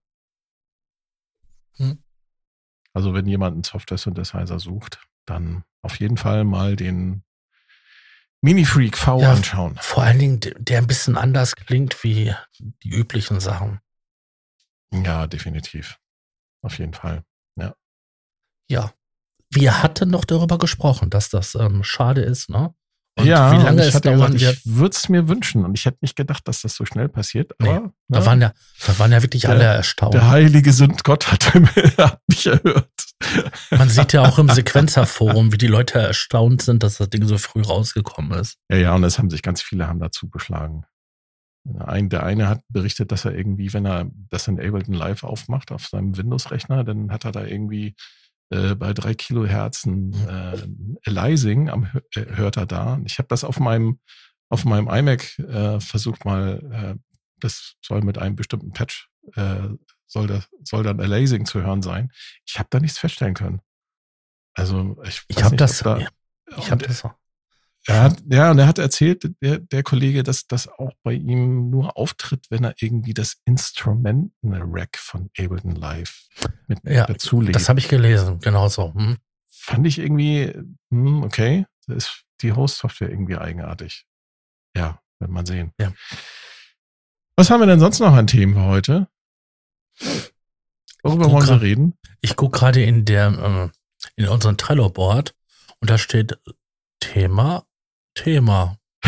[SPEAKER 2] Also wenn jemand einen Software-Synthesizer sucht, dann auf jeden Fall mal den Mini Freak V
[SPEAKER 1] Ja.
[SPEAKER 2] anschauen.
[SPEAKER 1] Vor allen Dingen, der- ein bisschen anders klingt wie die üblichen Sachen.
[SPEAKER 2] Ja, definitiv. Auf jeden Fall.
[SPEAKER 1] Ja. Wir hatten noch darüber gesprochen, dass das ähm, schade ist, ne? Und
[SPEAKER 2] ja,
[SPEAKER 1] wie lange
[SPEAKER 2] ich
[SPEAKER 1] es
[SPEAKER 2] hatte
[SPEAKER 1] dauern
[SPEAKER 2] gesagt, ich würde es mir wünschen und ich hätte nicht gedacht, dass das so schnell passiert.
[SPEAKER 1] Nee,
[SPEAKER 2] Aber
[SPEAKER 1] Da
[SPEAKER 2] ne,
[SPEAKER 1] waren ja, da waren ja wirklich
[SPEAKER 2] Der-
[SPEAKER 1] alle erstaunt.
[SPEAKER 2] der heilige Sündgott hat, hat mich erhört.
[SPEAKER 1] Man sieht ja auch im Sequenzerforum, wie die Leute erstaunt sind, dass das Ding so früh rausgekommen ist.
[SPEAKER 2] Ja, ja, und es haben sich ganz viele haben dazu geschlagen. Ein, der eine hat berichtet, dass er irgendwie, wenn er das in Ableton Live aufmacht auf seinem Windows-Rechner, dann hat er da irgendwie äh, bei drei Kilohertz ein äh, Aliasing am, äh, hört er da. Ich habe das auf meinem auf meinem iMac äh, versucht mal, äh, das soll mit einem bestimmten Patch äh, soll das soll dann Aliasing zu hören sein. Ich habe da nichts feststellen können. Also ich,
[SPEAKER 1] Ich habe das,
[SPEAKER 2] da,
[SPEAKER 1] ich habe das,
[SPEAKER 2] er hat, ja, und er hat erzählt, der, der Kollege, dass das auch bei ihm nur auftritt, wenn er irgendwie das Instrumenten-Rack von Ableton Live mit
[SPEAKER 1] Ja,
[SPEAKER 2] dazulegt.
[SPEAKER 1] das habe ich gelesen, genau so. Hm.
[SPEAKER 2] Fand ich irgendwie, hm, okay, das ist die Host-Software irgendwie eigenartig. Ja, wird man sehen.
[SPEAKER 1] Ja.
[SPEAKER 2] Was haben wir denn sonst noch an Themen für heute? Worüber wollen wir reden?
[SPEAKER 1] Ich gucke gerade in der, äh, in unserem Trello-Board und da steht Thema, Thema.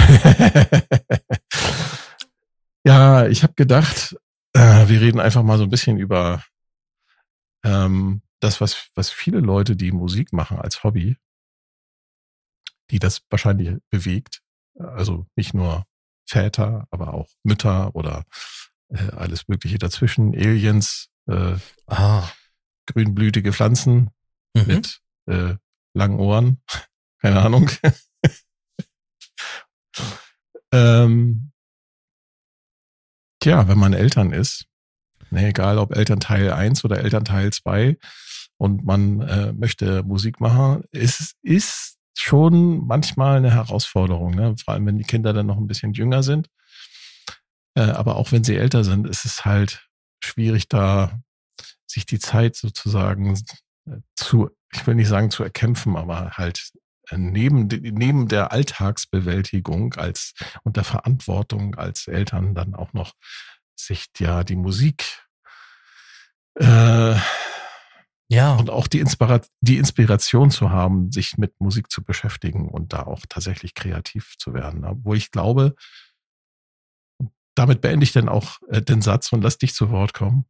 [SPEAKER 2] ja, ich habe gedacht, äh, wir reden einfach mal so ein bisschen über ähm, das, was, was viele Leute, die Musik machen als Hobby, die das wahrscheinlich bewegt. Also nicht nur Väter, aber auch Mütter oder äh, alles Mögliche dazwischen, Aliens, äh,
[SPEAKER 1] Ah,
[SPEAKER 2] grünblütige Pflanzen
[SPEAKER 1] mhm.
[SPEAKER 2] mit äh, langen Ohren. Keine Ahnung. Ähm, tja, wenn man Eltern ist, ne, egal ob Elternteil 1 oder Elternteil 2 und man äh, möchte Musik machen, es ist schon manchmal eine Herausforderung, ne? vor allem wenn die Kinder dann noch ein bisschen jünger sind. Äh, aber auch wenn sie älter sind, ist es halt schwierig, da sich die Zeit sozusagen äh, zu, ich will nicht sagen zu erkämpfen, aber halt neben, neben der Alltagsbewältigung als und der Verantwortung als Eltern dann auch noch sich ja die Musik äh,
[SPEAKER 1] ja,
[SPEAKER 2] und auch die, Inspira die Inspiration zu haben, sich mit Musik zu beschäftigen und da auch tatsächlich kreativ zu werden. Wo ich glaube, damit beende ich dann auch äh, den Satz und lass dich zu Wort kommen.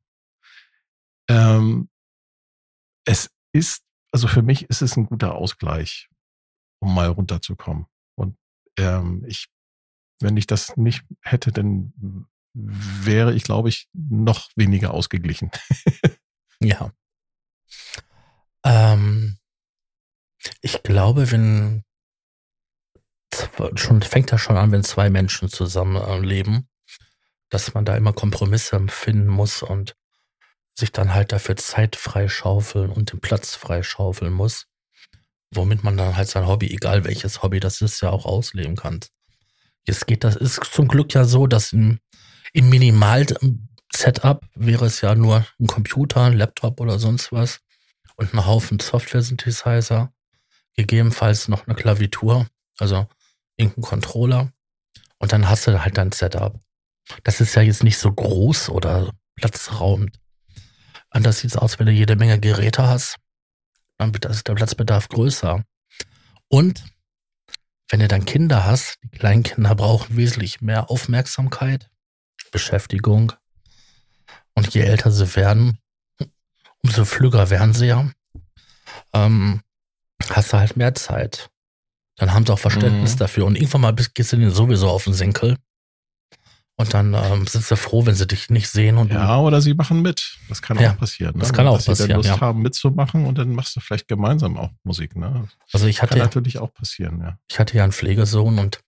[SPEAKER 2] Ähm, es ist, also für mich ist es ein guter Ausgleich, um mal runterzukommen. Und ähm, ich, wenn ich das nicht hätte, dann wäre ich, glaube ich, noch weniger ausgeglichen.
[SPEAKER 1] ja. Ähm, ich glaube, wenn schon fängt das schon an, wenn zwei Menschen zusammen äh, dass man da immer Kompromisse finden muss und sich dann halt dafür Zeit freischaufeln und den Platz freischaufeln muss, womit man dann halt sein Hobby, egal welches Hobby das ist, ja auch ausleben kann. Jetzt geht das, ist zum Glück ja so, dass im, im Minimal-Setup wäre es ja nur ein Computer, ein Laptop oder sonst was und ein Haufen Software-Synthesizer, gegebenenfalls noch eine Klavitur, also irgendein Controller und dann hast du halt dein Setup. Das ist ja jetzt nicht so groß oder platzraumend. Anders sieht es aus, wenn du jede Menge Geräte hast, dann wird das- der Platzbedarf größer. Und wenn du dann Kinder hast, die kleinen Kinder brauchen wesentlich mehr Aufmerksamkeit, Beschäftigung. Und je älter sie werden, umso flügger werden sie ja. Ähm, hast du halt mehr Zeit. Dann haben sie auch Verständnis
[SPEAKER 2] Mhm.
[SPEAKER 1] dafür. Und irgendwann mal bist- gehst du denen sowieso auf den Senkel. Und dann ähm, sind sie froh, wenn sie dich nicht sehen. Und
[SPEAKER 2] Ja, oder sie machen mit. Das kann
[SPEAKER 1] Ja,
[SPEAKER 2] auch passieren. Ne?
[SPEAKER 1] das kann auch
[SPEAKER 2] Dass sie dann
[SPEAKER 1] passieren,
[SPEAKER 2] Lust
[SPEAKER 1] ja.
[SPEAKER 2] haben mitzumachen und dann machst du vielleicht gemeinsam auch Musik. Ne?
[SPEAKER 1] also ich
[SPEAKER 2] Kann
[SPEAKER 1] hatte,
[SPEAKER 2] natürlich auch passieren, ja.
[SPEAKER 1] ich hatte ja einen Pflegesohn und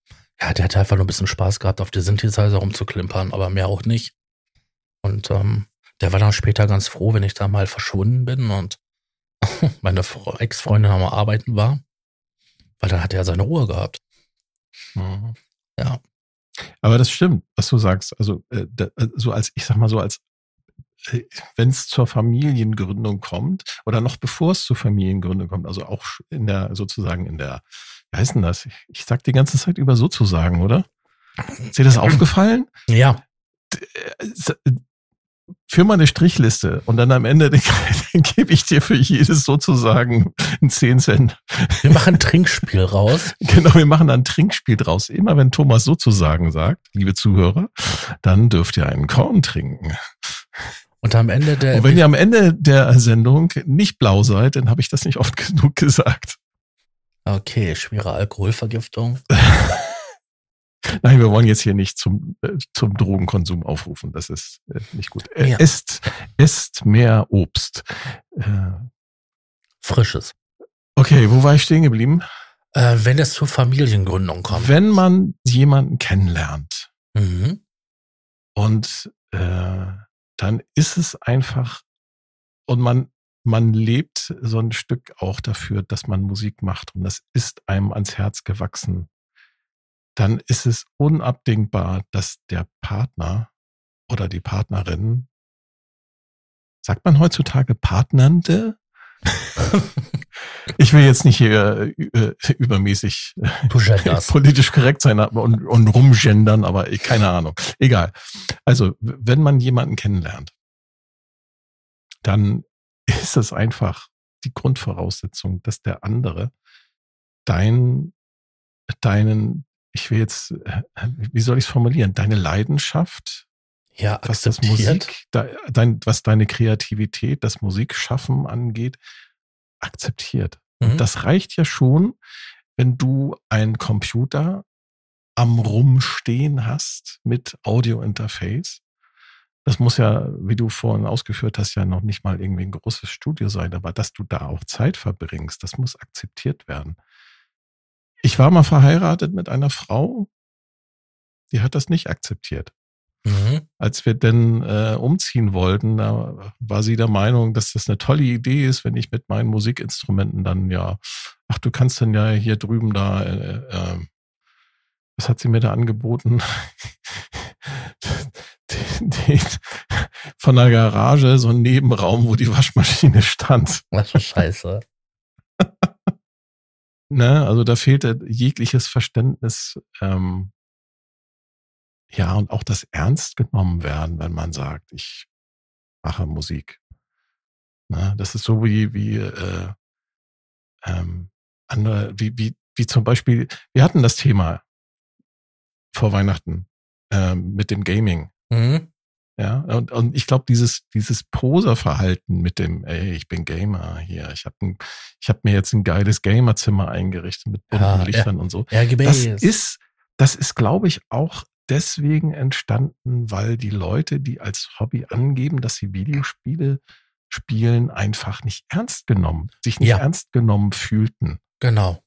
[SPEAKER 1] ja, der hatte einfach nur ein bisschen Spaß gehabt, auf die Synthesizer rumzuklimpern, aber mehr auch nicht. Und ähm, der war dann später ganz froh, wenn ich da mal verschwunden bin und meine Fre- Ex-Freundin am Arbeiten war, weil dann hat er seine Ruhe gehabt.
[SPEAKER 2] Mhm.
[SPEAKER 1] Ja.
[SPEAKER 2] Aber das stimmt, was du sagst. Also, äh, da, äh, so als, ich sag mal so, als äh, wenn es zur Familiengründung kommt, oder noch bevor es zur Familiengründung kommt, also auch in der, sozusagen in der, wie heißt denn das? Ich, ich sag die ganze Zeit über sozusagen, oder? Ist dir das aufgefallen?
[SPEAKER 1] Ja,
[SPEAKER 2] Führ mal eine Strichliste und dann am Ende den, den gebe ich dir für jedes sozusagen einen 10 Cent.
[SPEAKER 1] Wir machen ein Trinkspiel raus.
[SPEAKER 2] Genau, wir machen dann ein Trinkspiel draus. Immer wenn Thomas sozusagen sagt, liebe Zuhörer, dann dürft ihr einen Korn trinken.
[SPEAKER 1] Und am Ende der.
[SPEAKER 2] Und wenn ihr am Ende der Sendung nicht blau seid, dann habe ich das nicht oft genug gesagt.
[SPEAKER 1] Okay, schwere Alkoholvergiftung.
[SPEAKER 2] Nein, wir wollen jetzt hier nicht zum, äh, zum Drogenkonsum aufrufen. Das ist äh, nicht gut. Äh,
[SPEAKER 1] Ja.
[SPEAKER 2] Esst, esst mehr Obst. Äh,
[SPEAKER 1] Frisches.
[SPEAKER 2] okay, wo war ich stehen geblieben?
[SPEAKER 1] Äh, wenn es zur Familiengründung kommt.
[SPEAKER 2] Wenn man jemanden kennenlernt
[SPEAKER 1] Mhm.
[SPEAKER 2] und äh, dann ist es einfach und man man lebt so ein Stück auch dafür, dass man Musik macht und das ist einem ans Herz gewachsen. Dann ist es unabdingbar, dass der Partner oder die Partnerin, sagt man heutzutage Partnernde? ich will jetzt nicht hier äh, übermäßig
[SPEAKER 1] genderst.
[SPEAKER 2] politisch korrekt sein und, und rumgendern, aber keine Ahnung. Egal. Also, wenn man jemanden kennenlernt, dann ist es einfach die Grundvoraussetzung, dass der andere dein, deinen, ich will jetzt, äh, wie soll ich es formulieren, deine Leidenschaft,
[SPEAKER 1] Ja,
[SPEAKER 2] was das. Musik, de, dein, was deine Kreativität, das Musikschaffen angeht, akzeptiert.
[SPEAKER 1] Mhm.
[SPEAKER 2] Das reicht ja schon, wenn du einen Computer am Rumstehen hast mit Audio-Interface. Das muss ja, wie du vorhin ausgeführt hast, ja noch nicht mal irgendwie ein großes Studio sein, aber dass du da auch Zeit verbringst, das muss akzeptiert werden. Ich war mal verheiratet mit einer Frau, die hat das nicht akzeptiert.
[SPEAKER 1] Mhm.
[SPEAKER 2] Als wir denn äh, umziehen wollten, da war sie der Meinung, dass das eine tolle Idee ist, wenn ich mit meinen Musikinstrumenten dann ja, ach, du kannst dann ja hier drüben da, äh, äh, was hat sie mir da angeboten? den, den, von der Garage, so ein Nebenraum, wo die Waschmaschine stand.
[SPEAKER 1] Was für Scheiße.
[SPEAKER 2] Ne? Also da fehlte jegliches Verständnis, ähm, ja, und auch das ernst genommen werden, wenn man sagt, ich mache Musik. Ne? Das ist so wie, wie äh, ähm, andere, wie, wie, wie zum Beispiel, wir hatten das Thema vor Weihnachten ähm, mit dem Gaming.
[SPEAKER 1] Mhm.
[SPEAKER 2] Ja, und, und ich glaube, dieses, dieses Poserverhalten mit dem, ey, ich bin Gamer hier, ich habe hab mir jetzt ein geiles Gamerzimmer eingerichtet mit bunten
[SPEAKER 1] Ja, ja.
[SPEAKER 2] Lichtern und so.
[SPEAKER 1] RGB
[SPEAKER 2] Das ist, das ist, glaube ich, auch deswegen entstanden, weil die Leute, die als Hobby angeben, dass sie Videospiele spielen, einfach nicht ernst genommen, sich nicht
[SPEAKER 1] Ja.
[SPEAKER 2] ernst genommen fühlten.
[SPEAKER 1] Genau.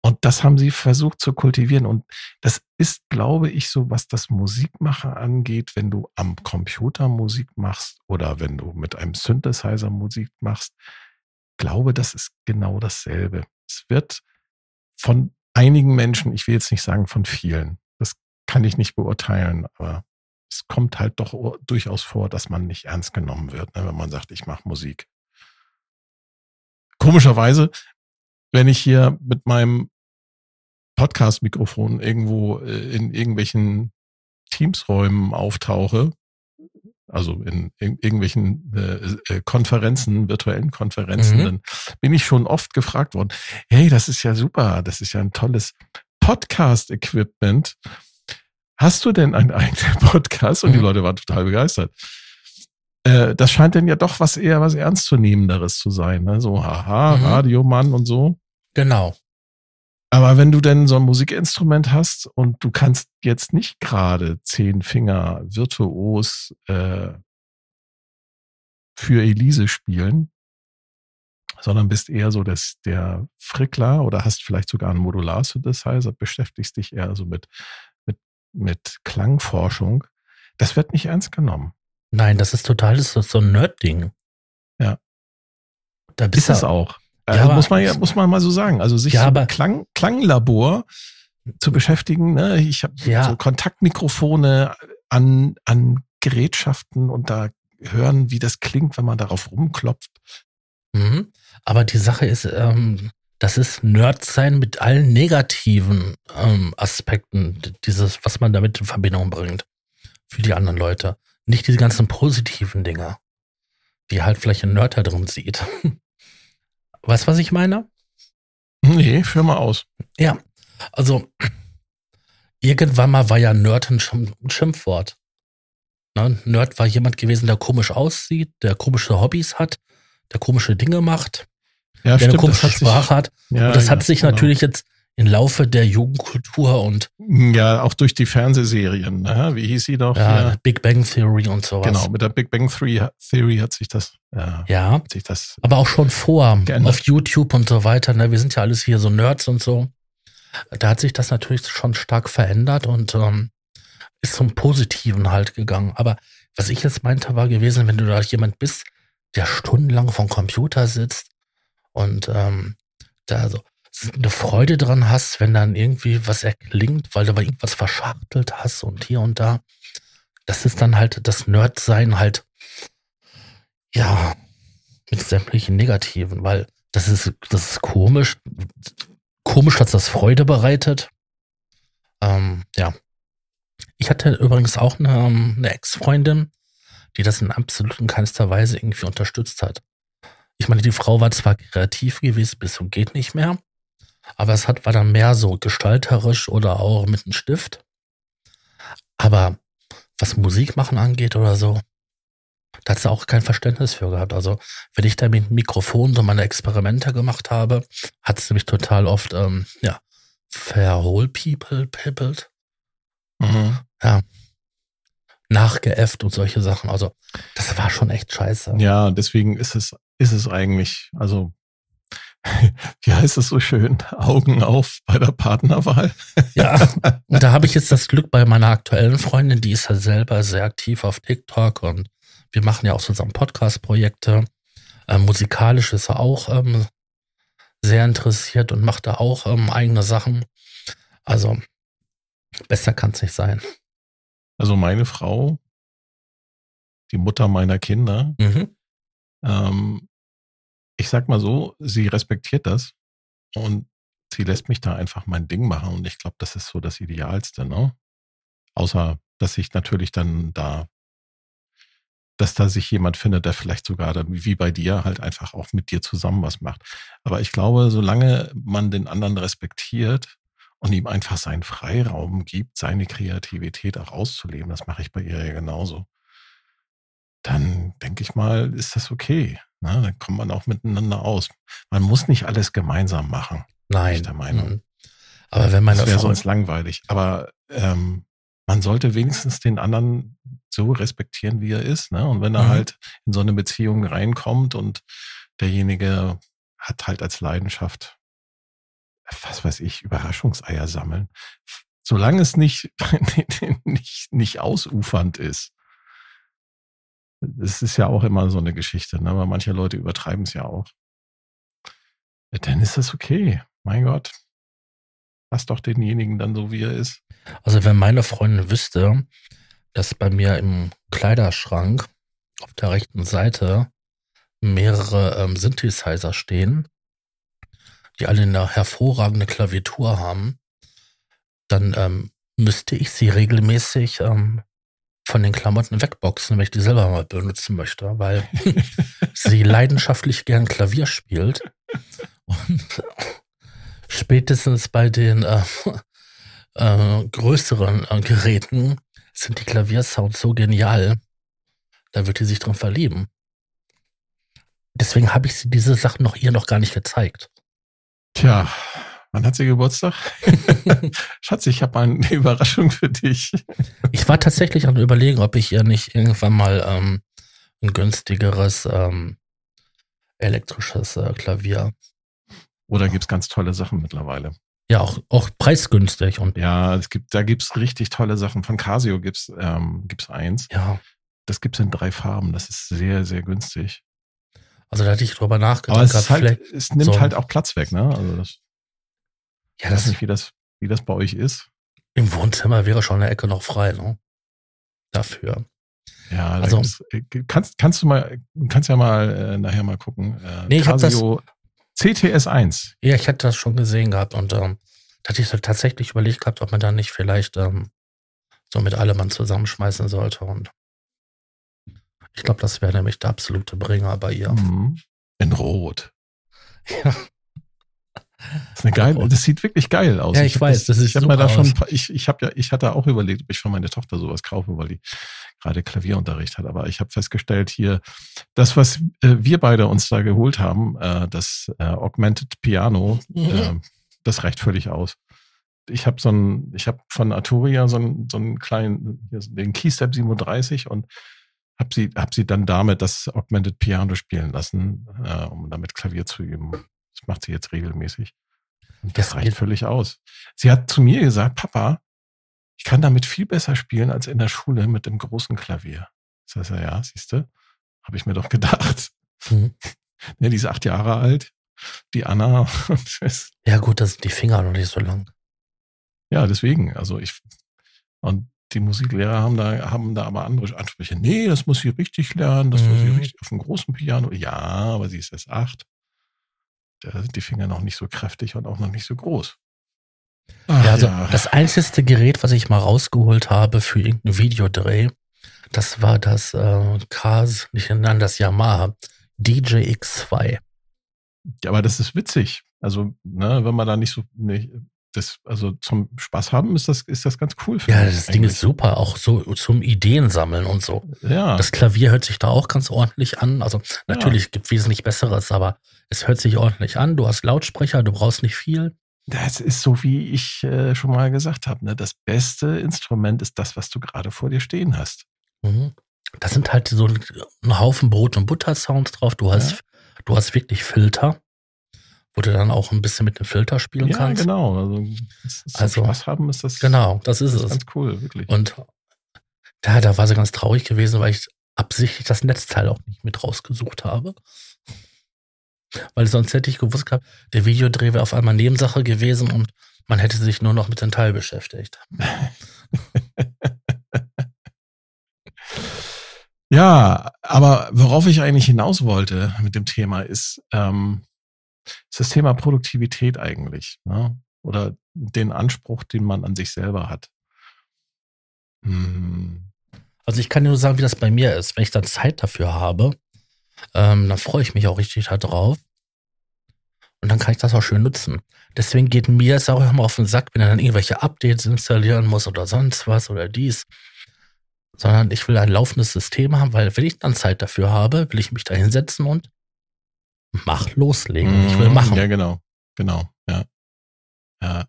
[SPEAKER 2] Und das haben sie versucht zu kultivieren. Und das ist, glaube ich, so, was das Musikmachen angeht, wenn du am Computer Musik machst oder wenn du mit einem Synthesizer Musik machst. Glaube, das ist genau dasselbe. Es wird von einigen Menschen, ich will jetzt nicht sagen von vielen, das kann ich nicht beurteilen, aber es kommt halt doch durchaus vor, dass man nicht ernst genommen wird, ne, wenn man sagt, ich mache Musik. Komischerweise, wenn ich hier mit meinem Podcast-Mikrofon irgendwo äh, in irgendwelchen Teams-Räumen auftauche, also in, in irgendwelchen äh, äh, Konferenzen, virtuellen Konferenzen,
[SPEAKER 1] Mhm.
[SPEAKER 2] dann bin ich schon oft gefragt worden, hey, das ist ja super, das ist ja ein tolles Podcast-Equipment. Hast du denn einen eigenen Podcast? Und die
[SPEAKER 1] Mhm.
[SPEAKER 2] Leute waren total begeistert. Äh, das scheint denn ja doch was eher was Ernstzunehmenderes zu sein. Ne? So, haha,
[SPEAKER 1] Mhm.
[SPEAKER 2] Radiomann und so.
[SPEAKER 1] Genau.
[SPEAKER 2] Aber wenn du denn so ein Musikinstrument hast und du kannst jetzt nicht gerade zehn Finger virtuos äh, für Elise spielen, sondern bist eher so das, der Frickler oder hast vielleicht sogar einen Modular-Synthesizer, beschäftigst dich eher so mit, mit, mit Klangforschung, das wird nicht ernst genommen.
[SPEAKER 1] Nein, das ist total das ist so ein Nerd-Ding.
[SPEAKER 2] Ja.
[SPEAKER 1] Da bist
[SPEAKER 2] Ist es
[SPEAKER 1] du
[SPEAKER 2] auch.
[SPEAKER 1] Ja,
[SPEAKER 2] Also muss man ja, muss man mal so sagen. Also sich
[SPEAKER 1] Ja,
[SPEAKER 2] so
[SPEAKER 1] aber-
[SPEAKER 2] mit Klang, Klanglabor zu beschäftigen. Ne? Ich habe
[SPEAKER 1] Ja.
[SPEAKER 2] so Kontaktmikrofone an, an Gerätschaften und da hören, wie das klingt, wenn man darauf rumklopft.
[SPEAKER 1] Mhm. Aber die Sache ist, ähm, das ist Nerd sein mit allen negativen ähm, Aspekten, dieses, was man damit in Verbindung bringt für die anderen Leute. Nicht diese ganzen positiven Dinge, die halt vielleicht ein Nerd da drin sieht. Weißt du, was ich meine?
[SPEAKER 2] Nee, führ mal aus.
[SPEAKER 1] Ja, also irgendwann mal war ja Nerd ein Schimpfwort. Ne? Nerd war jemand gewesen, der komisch aussieht, der komische Hobbys hat, der komische Dinge macht, ja, der stimmt, eine komische Sprache sich, hat. Ja, und das ja, hat sich genau. natürlich jetzt im Laufe der Jugendkultur und
[SPEAKER 2] ja, auch durch die Fernsehserien, ne? wie hieß sie doch?
[SPEAKER 1] Ja, Big Bang Theory und sowas.
[SPEAKER 2] Genau, mit der Big Bang Theory hat sich das,
[SPEAKER 1] ja, ja hat sich das aber auch schon vor geändert. auf YouTube und so weiter. Ne? Wir sind ja alles hier so Nerds und so. Da hat sich das natürlich schon stark verändert und ähm, ist zum Positiven halt gegangen. Aber was ich jetzt meinte, war gewesen, wenn du da jemand bist, der stundenlang vom Computer sitzt und ähm, da so eine Freude dran hast, wenn dann irgendwie was erklingt, weil du bei irgendwas verschachtelt hast und hier und da. Das ist dann halt das Nerdsein halt, ja, mit sämtlichen Negativen, weil das ist, das ist komisch. Komisch, dass das Freude bereitet. Ähm, ja. Ich hatte übrigens auch eine, ähm, eine Ex-Freundin, die das in absolut in keinster Weise irgendwie unterstützt hat. Ich meine, die Frau war zwar kreativ gewesen, bis und geht nicht mehr, aber es hat, war dann mehr so gestalterisch oder auch mit einem Stift. Aber was Musik machen angeht oder so, da hat sie auch kein Verständnis für gehabt. Also, wenn ich da mit dem Mikrofon so meine Experimente gemacht habe, hat sie mich total oft, ähm, ja, verholpiepelt. Mhm. Ja. Nachgeäfft und solche Sachen. Also, das war schon echt scheiße.
[SPEAKER 2] Ja, deswegen ist es, ist es eigentlich, also wie heißt es so schön, Augen auf bei der Partnerwahl.
[SPEAKER 1] Ja, und da habe ich jetzt das Glück bei meiner aktuellen Freundin, die ist ja selber sehr aktiv auf TikTok und wir machen ja auch zusammen Podcast-Projekte. Ähm, musikalisch ist er auch ähm, sehr interessiert und macht da auch ähm, eigene Sachen. Also besser kann es nicht sein.
[SPEAKER 2] Also meine Frau, die Mutter meiner Kinder, mhm. Ich sag mal so, sie respektiert das und sie lässt mich da einfach mein Ding machen und ich glaube, das ist so das Idealste, ne? Außer, dass ich natürlich dann da, dass da sich jemand findet, der vielleicht sogar dann wie bei dir halt einfach auch mit dir zusammen was macht. Aber ich glaube, solange man den anderen respektiert und ihm einfach seinen Freiraum gibt, seine Kreativität auch auszuleben, das mache ich bei ihr ja genauso, dann denke ich mal, ist das okay. Na, dann kommt man auch miteinander aus. Man muss nicht alles gemeinsam machen.
[SPEAKER 1] Nein.
[SPEAKER 2] Ich der Meinung. Mhm.
[SPEAKER 1] Aber wenn meine
[SPEAKER 2] das wäre sonst langweilig. Aber ähm, man sollte wenigstens den anderen so respektieren, wie er ist. Ne? Und wenn er mhm. halt in so eine Beziehung reinkommt und derjenige hat halt als Leidenschaft, was weiß ich, Überraschungseier sammeln, solange es nicht, nicht, nicht ausufernd ist, es ist ja auch immer so eine Geschichte, ne? weil manche Leute übertreiben es ja auch. Dann ist das okay. Mein Gott. Lass doch denjenigen dann so, wie er ist.
[SPEAKER 1] Also wenn meine Freundin wüsste, dass bei mir im Kleiderschrank auf der rechten Seite mehrere ähm, Synthesizer stehen, die alle eine hervorragende Klaviatur haben, dann ähm, müsste ich sie regelmäßig ähm, von den Klamotten wegboxen, wenn ich die selber mal benutzen möchte, weil sie leidenschaftlich gern Klavier spielt. Und spätestens bei den äh, äh, größeren äh, Geräten sind die Klaviersounds so genial, da wird sie sich drin verlieben. Deswegen habe ich sie diese Sachen noch ihr noch gar nicht gezeigt.
[SPEAKER 2] Tja, Wann hat sie Geburtstag? Schatz, ich habe eine Überraschung für dich.
[SPEAKER 1] ich war tatsächlich an überlegen, ob ich ihr nicht irgendwann mal ähm, ein günstigeres ähm, elektrisches äh, Klavier.
[SPEAKER 2] Oder gibt es ganz tolle Sachen mittlerweile?
[SPEAKER 1] Ja, auch, auch preisgünstig. Und
[SPEAKER 2] ja, es gibt, da gibt es richtig tolle Sachen. Von Casio gibt es ähm, gibt's eins.
[SPEAKER 1] Ja.
[SPEAKER 2] Das gibt es in drei Farben. Das ist sehr, sehr günstig.
[SPEAKER 1] Also da hatte ich drüber nachgedacht.
[SPEAKER 2] Aber es, halt, es nimmt so halt auch Platz weg, ne? Also das ja, das, weiß nicht, wie das, wie das bei euch ist.
[SPEAKER 1] Im Wohnzimmer wäre schon eine Ecke noch frei, ne? Dafür.
[SPEAKER 2] Ja, also äh, kannst, kannst du mal, kannst ja mal äh, nachher mal gucken.
[SPEAKER 1] Äh, nee, ich habe das
[SPEAKER 2] CTS1.
[SPEAKER 1] Ja, ich hatte das schon gesehen gehabt und ähm, da hatte ich tatsächlich überlegt gehabt, ob man da nicht vielleicht ähm, so mit allem zusammenschmeißen sollte und Ich glaube, das wäre nämlich der absolute Bringer bei ihr.
[SPEAKER 2] Mhm. In Rot.
[SPEAKER 1] Ja.
[SPEAKER 2] Das, ist eine geile, das sieht wirklich geil aus.
[SPEAKER 1] Ja, ich,
[SPEAKER 2] hab
[SPEAKER 1] weiß, das,
[SPEAKER 2] das,
[SPEAKER 1] ist
[SPEAKER 2] ich habe mir da
[SPEAKER 1] super
[SPEAKER 2] schon, ich, ich habe ja, ich hatte auch überlegt, ob ich für meine Tochter sowas kaufe, weil die gerade Klavierunterricht hat. Aber ich habe festgestellt hier, das, was äh, wir beide uns da geholt haben, äh, das äh, Augmented Piano,
[SPEAKER 1] Mhm.
[SPEAKER 2] äh, das reicht völlig aus. Ich habe so ein, ich habe von Arturia so einen, so einen kleinen, den Keystep 37 und habe sie, hab sie dann damit das Augmented Piano spielen lassen, äh, um damit Klavier zu üben. Das macht sie jetzt regelmäßig. Und das
[SPEAKER 1] Das
[SPEAKER 2] reicht völlig aus. Sie hat zu mir gesagt, Papa, ich kann damit viel besser spielen als in der Schule mit dem großen Klavier. Ich sag, ja, siehst du, habe ich mir doch gedacht.
[SPEAKER 1] Mhm.
[SPEAKER 2] Ja, die ist acht Jahre alt, die Anna.
[SPEAKER 1] Ja, gut, da sind die Finger noch nicht so lang.
[SPEAKER 2] ja, deswegen, also ich, und die Musiklehrer haben da, haben da aber andere Ansprüche. Nee, das muss sie richtig lernen, das muss sie
[SPEAKER 1] Mhm.
[SPEAKER 2] richtig auf dem großen Piano. Ja, aber sie ist erst acht. Da sind die Finger noch nicht so kräftig und auch noch nicht so groß. Ach,
[SPEAKER 1] Ja, also das einzigste Gerät, was ich mal rausgeholt habe für irgendeinen Videodreh, das war das äh, Cars, nicht nein, das Yamaha DJX2.
[SPEAKER 2] Ja, aber das ist witzig. Also, ne, wenn man da nicht so, nicht, das, also zum Spaß haben ist das, ist das ganz cool.
[SPEAKER 1] Ja, das Ding ist super, auch so zum Ideen sammeln und so.
[SPEAKER 2] Ja,
[SPEAKER 1] Das Klavier hört sich da auch ganz ordentlich an. Also natürlich gibt wesentlich besseres, aber es hört sich ordentlich an. Du hast Lautsprecher, du brauchst nicht viel.
[SPEAKER 2] das ist so, wie ich äh, schon mal gesagt habe. Ne? Das beste Instrument ist das, was du gerade vor dir stehen hast.
[SPEAKER 1] Mhm. Das sind halt so ein, ein Haufen Brot- und Butter-Sounds drauf. Du hast,
[SPEAKER 2] Ja.
[SPEAKER 1] du hast wirklich Filter, wo du dann auch ein bisschen mit dem Filter spielen
[SPEAKER 2] Ja,
[SPEAKER 1] kannst.
[SPEAKER 2] genau. Also,
[SPEAKER 1] Also,
[SPEAKER 2] Spaß haben ist das,
[SPEAKER 1] Genau, das ist
[SPEAKER 2] das ist
[SPEAKER 1] es.
[SPEAKER 2] ganz cool, wirklich.
[SPEAKER 1] Und da, da war sie ganz traurig gewesen, weil ich absichtlich das Netzteil auch nicht mit rausgesucht habe. Weil sonst hätte ich gewusst gehabt, der Videodreh wäre auf einmal Nebensache gewesen und man hätte sich nur noch mit dem Teil beschäftigt.
[SPEAKER 2] Ja, aber worauf ich eigentlich hinaus wollte mit dem Thema ist, ähm, ist das Thema Produktivität eigentlich. Ne? Oder den Anspruch, den man an sich selber hat. Hm.
[SPEAKER 1] Also ich kann dir nur sagen, wie das bei mir ist. Wenn ich dann Zeit dafür habe, ähm, dann freue ich mich auch richtig darauf. Und dann kann ich das auch schön nutzen. Deswegen geht mir es auch immer auf den Sack, wenn er dann irgendwelche Updates installieren muss oder sonst was oder dies. Sondern ich will ein laufendes System haben, weil wenn ich dann Zeit dafür habe, will ich mich da hinsetzen und mach loslegen. Ich will
[SPEAKER 2] Mhm.
[SPEAKER 1] machen.
[SPEAKER 2] Ja, genau. Genau. Ja. Ja.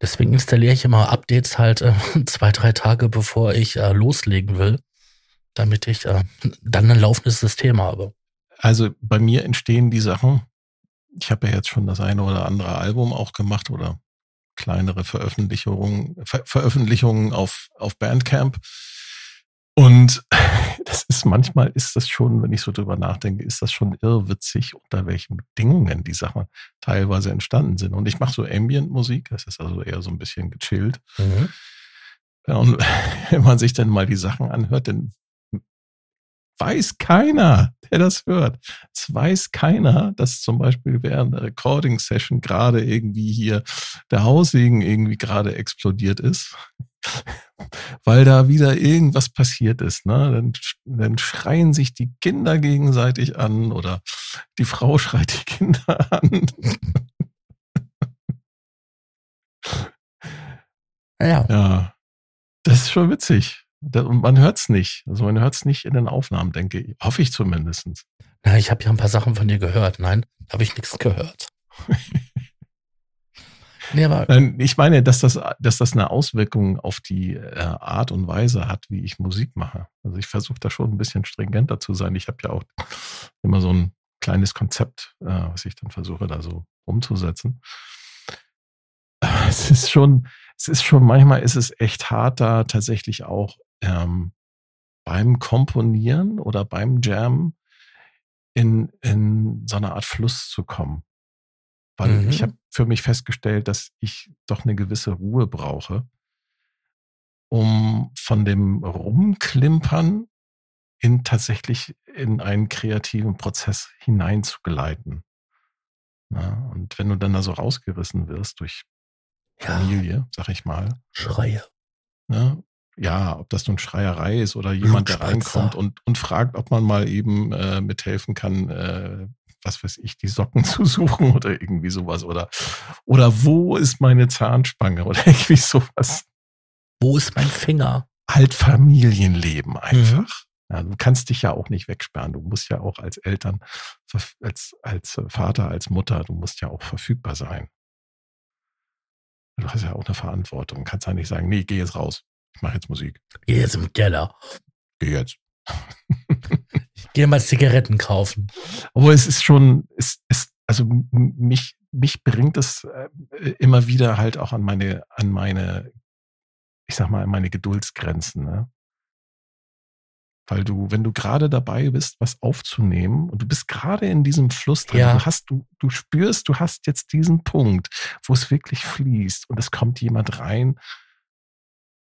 [SPEAKER 1] Deswegen installiere ich immer Updates halt äh, zwei, drei Tage, bevor ich äh, loslegen will, damit ich äh, dann ein laufendes System habe.
[SPEAKER 2] Also bei mir entstehen die Sachen. Ich habe ja jetzt schon das eine oder andere Album auch gemacht oder kleinere Veröffentlichungen, Ver Veröffentlichungen auf, auf Bandcamp. Und das ist manchmal ist das schon, wenn ich so drüber nachdenke, ist das schon irrwitzig, unter welchen Bedingungen die Sachen teilweise entstanden sind. Und ich mache so Ambient-Musik, das ist also eher so ein bisschen gechillt.
[SPEAKER 1] Mhm.
[SPEAKER 2] Ja, und wenn man sich dann mal die Sachen anhört, dann weiß keiner, der das hört. Es weiß keiner, dass zum Beispiel während der Recording-Session gerade irgendwie hier der Haussegen irgendwie gerade explodiert ist. Weil da wieder irgendwas passiert ist. Ne? Dann, dann schreien sich die Kinder gegenseitig an oder die Frau schreit die Kinder an.
[SPEAKER 1] Ja,
[SPEAKER 2] Ja, das ist schon witzig. Und man hört es nicht. Also man hört es nicht in den Aufnahmen, denke ich. Hoffe ich zumindest.
[SPEAKER 1] Na, ich habe ja ein paar Sachen von dir gehört. Nein, habe ich nichts gehört. nee, aber
[SPEAKER 2] Nein, ich meine, dass das, dass das eine Auswirkung auf die äh, Art und Weise hat, wie ich Musik mache. Also ich versuche da schon ein bisschen stringenter zu sein. Ich habe ja auch immer so ein kleines Konzept, äh, was ich dann versuche, da so umzusetzen. Es ist schon, es ist schon, manchmal ist es echt hart, da tatsächlich auch ähm, beim Komponieren oder beim Jam in, in so eine Art Fluss zu kommen. Weil
[SPEAKER 1] Mhm.
[SPEAKER 2] ich habe für mich festgestellt, dass ich doch eine gewisse Ruhe brauche, um von dem Rumklimpern in tatsächlich in einen kreativen Prozess hineinzugleiten. Ja, und wenn du dann da so rausgerissen wirst durch
[SPEAKER 1] ja,
[SPEAKER 2] Familie, sag ich mal,
[SPEAKER 1] Schreie.
[SPEAKER 2] ne, ja, ob das nun Schreierei ist oder jemand, der reinkommt und, und fragt, ob man mal eben äh, mithelfen kann, äh, was weiß ich, die Socken zu suchen oder irgendwie sowas. Oder, oder wo ist meine Zahnspange oder irgendwie sowas.
[SPEAKER 1] Wo ist mein Finger?
[SPEAKER 2] Halt Familienleben einfach. Ja, du kannst dich ja auch nicht wegsperren. Du musst ja auch als Eltern, als, als Vater, als Mutter, du musst ja auch verfügbar sein. Du hast ja auch eine Verantwortung. Du kannst ja nicht sagen, nee, geh jetzt raus. Ich mache jetzt Musik.
[SPEAKER 1] Geh jetzt im Keller.
[SPEAKER 2] Geh jetzt.
[SPEAKER 1] Gehe mal Zigaretten kaufen.
[SPEAKER 2] Aber es ist schon, es ist, also mich, mich bringt es äh, immer wieder halt auch an meine, an meine, ich sag mal, an meine Geduldsgrenzen, ne? Weil du, wenn du gerade dabei bist, was aufzunehmen und du bist gerade in diesem Fluss drin,
[SPEAKER 1] Ja.
[SPEAKER 2] du hast, du, du spürst, du hast jetzt diesen Punkt, wo es wirklich fließt und es kommt jemand rein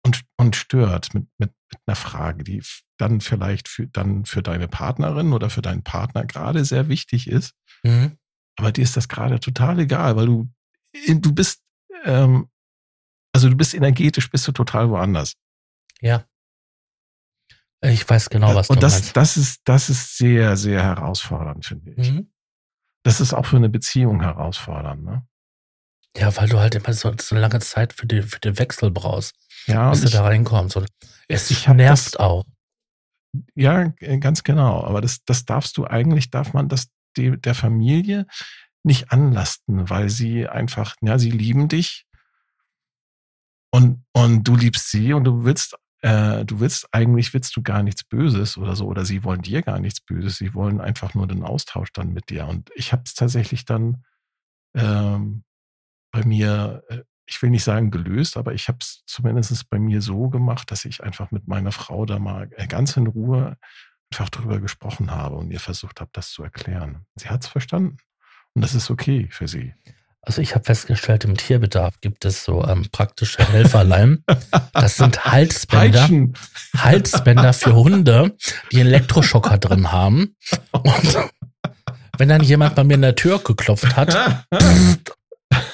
[SPEAKER 2] und, und stört mit, mit, mit einer Frage, die dann vielleicht für, dann für deine Partnerin oder für deinen Partner gerade sehr wichtig ist.
[SPEAKER 1] Mhm.
[SPEAKER 2] Aber dir ist das gerade total egal, weil du, du bist, ähm, also du bist energetisch, bist du total woanders.
[SPEAKER 1] Ja. Ich weiß genau, was
[SPEAKER 2] und
[SPEAKER 1] du
[SPEAKER 2] das,
[SPEAKER 1] meinst.
[SPEAKER 2] das ist, das ist sehr, sehr herausfordernd, finde ich.
[SPEAKER 1] Mhm.
[SPEAKER 2] Das ist auch für eine Beziehung herausfordernd, ne?
[SPEAKER 1] Ja, weil du halt immer so, so lange Zeit für, die, für den Wechsel brauchst,
[SPEAKER 2] Ja,
[SPEAKER 1] bis du
[SPEAKER 2] ich,
[SPEAKER 1] da reinkommst. Und es
[SPEAKER 2] ich
[SPEAKER 1] nervt
[SPEAKER 2] das-
[SPEAKER 1] auch.
[SPEAKER 2] ja, äh, ganz genau. Aber das, das darfst du eigentlich, darf man das die, der Familie nicht anlasten, weil sie einfach, ja, sie lieben dich und, und du liebst sie und du willst, äh, du willst eigentlich, willst du gar nichts Böses oder so, oder sie wollen dir gar nichts Böses, sie wollen einfach nur den Austausch dann mit dir. Und ich habe es tatsächlich dann ähm, bei mir, äh, ich will nicht sagen gelöst, aber ich habe es zumindest bei mir so gemacht, dass ich einfach mit meiner Frau da mal äh, ganz in Ruhe einfach drüber gesprochen habe und ihr versucht habe, das zu erklären. Sie hat es verstanden. Und das ist okay für sie.
[SPEAKER 1] Also ich habe festgestellt, im Tierbedarf gibt es so ähm, praktische Helferlein. Das sind Halsbänder,
[SPEAKER 2] Peitschen.
[SPEAKER 1] Halsbänder für Hunde, die einen Elektroschocker drin haben. Und wenn dann jemand bei mir in der Tür geklopft hat,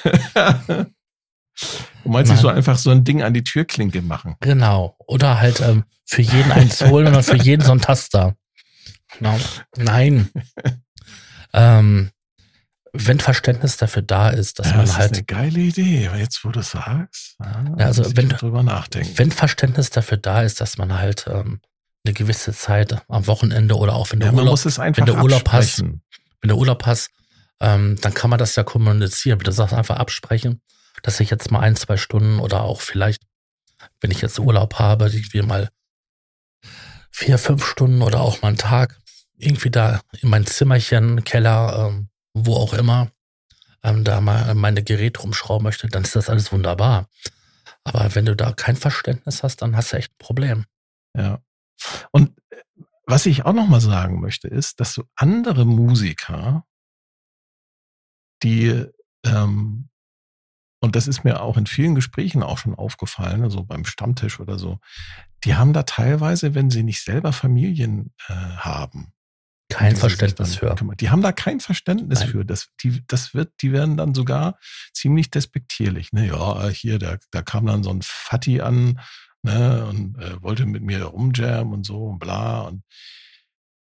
[SPEAKER 2] Du meinst, ich
[SPEAKER 1] Nein.
[SPEAKER 2] so einfach so ein Ding an die Türklinke machen?
[SPEAKER 1] genau, oder halt ähm, für jeden eins holen oder für jeden so ein Taster. Genau. Nein. ähm, wenn Verständnis dafür da ist, dass
[SPEAKER 2] ja,
[SPEAKER 1] man
[SPEAKER 2] das
[SPEAKER 1] halt
[SPEAKER 2] ist eine geile Idee. Aber jetzt, wo du sagst, ja,
[SPEAKER 1] Ja, also wenn
[SPEAKER 2] drüber nachdenken.
[SPEAKER 1] wenn Verständnis dafür da ist, dass man halt ähm, eine gewisse Zeit am Wochenende oder auch wenn du
[SPEAKER 2] ja, man
[SPEAKER 1] Urlaub,
[SPEAKER 2] muss es einfach
[SPEAKER 1] wenn du Urlaub hast, wenn du Urlaub hast, ähm, dann kann man das ja kommunizieren. Du sagst, einfach absprechen, dass ich jetzt mal ein, zwei Stunden oder auch vielleicht, wenn ich jetzt Urlaub habe, irgendwie mal vier, fünf Stunden oder auch mal einen Tag irgendwie da in mein Zimmerchen, Keller, ähm, wo auch immer, ähm, da mal meine Geräte rumschrauben möchte, dann ist das alles wunderbar. Aber wenn du da kein Verständnis hast, dann hast du echt ein Problem.
[SPEAKER 2] Ja. Und äh, was ich auch noch mal sagen möchte, ist, dass so andere Musiker, die, ähm, und das ist mir auch in vielen Gesprächen auch schon aufgefallen, also beim Stammtisch oder so, die haben da teilweise, wenn sie nicht selber Familien äh, haben,
[SPEAKER 1] Kein Verständnis für.
[SPEAKER 2] Die haben da kein Verständnis
[SPEAKER 1] Nein.
[SPEAKER 2] für. Das, die, das wird, die werden dann sogar ziemlich despektierlich. Ne? Ja, hier, da, da kam dann so ein Fatty an ne? und äh, wollte mit mir rumjammen und so und bla. Und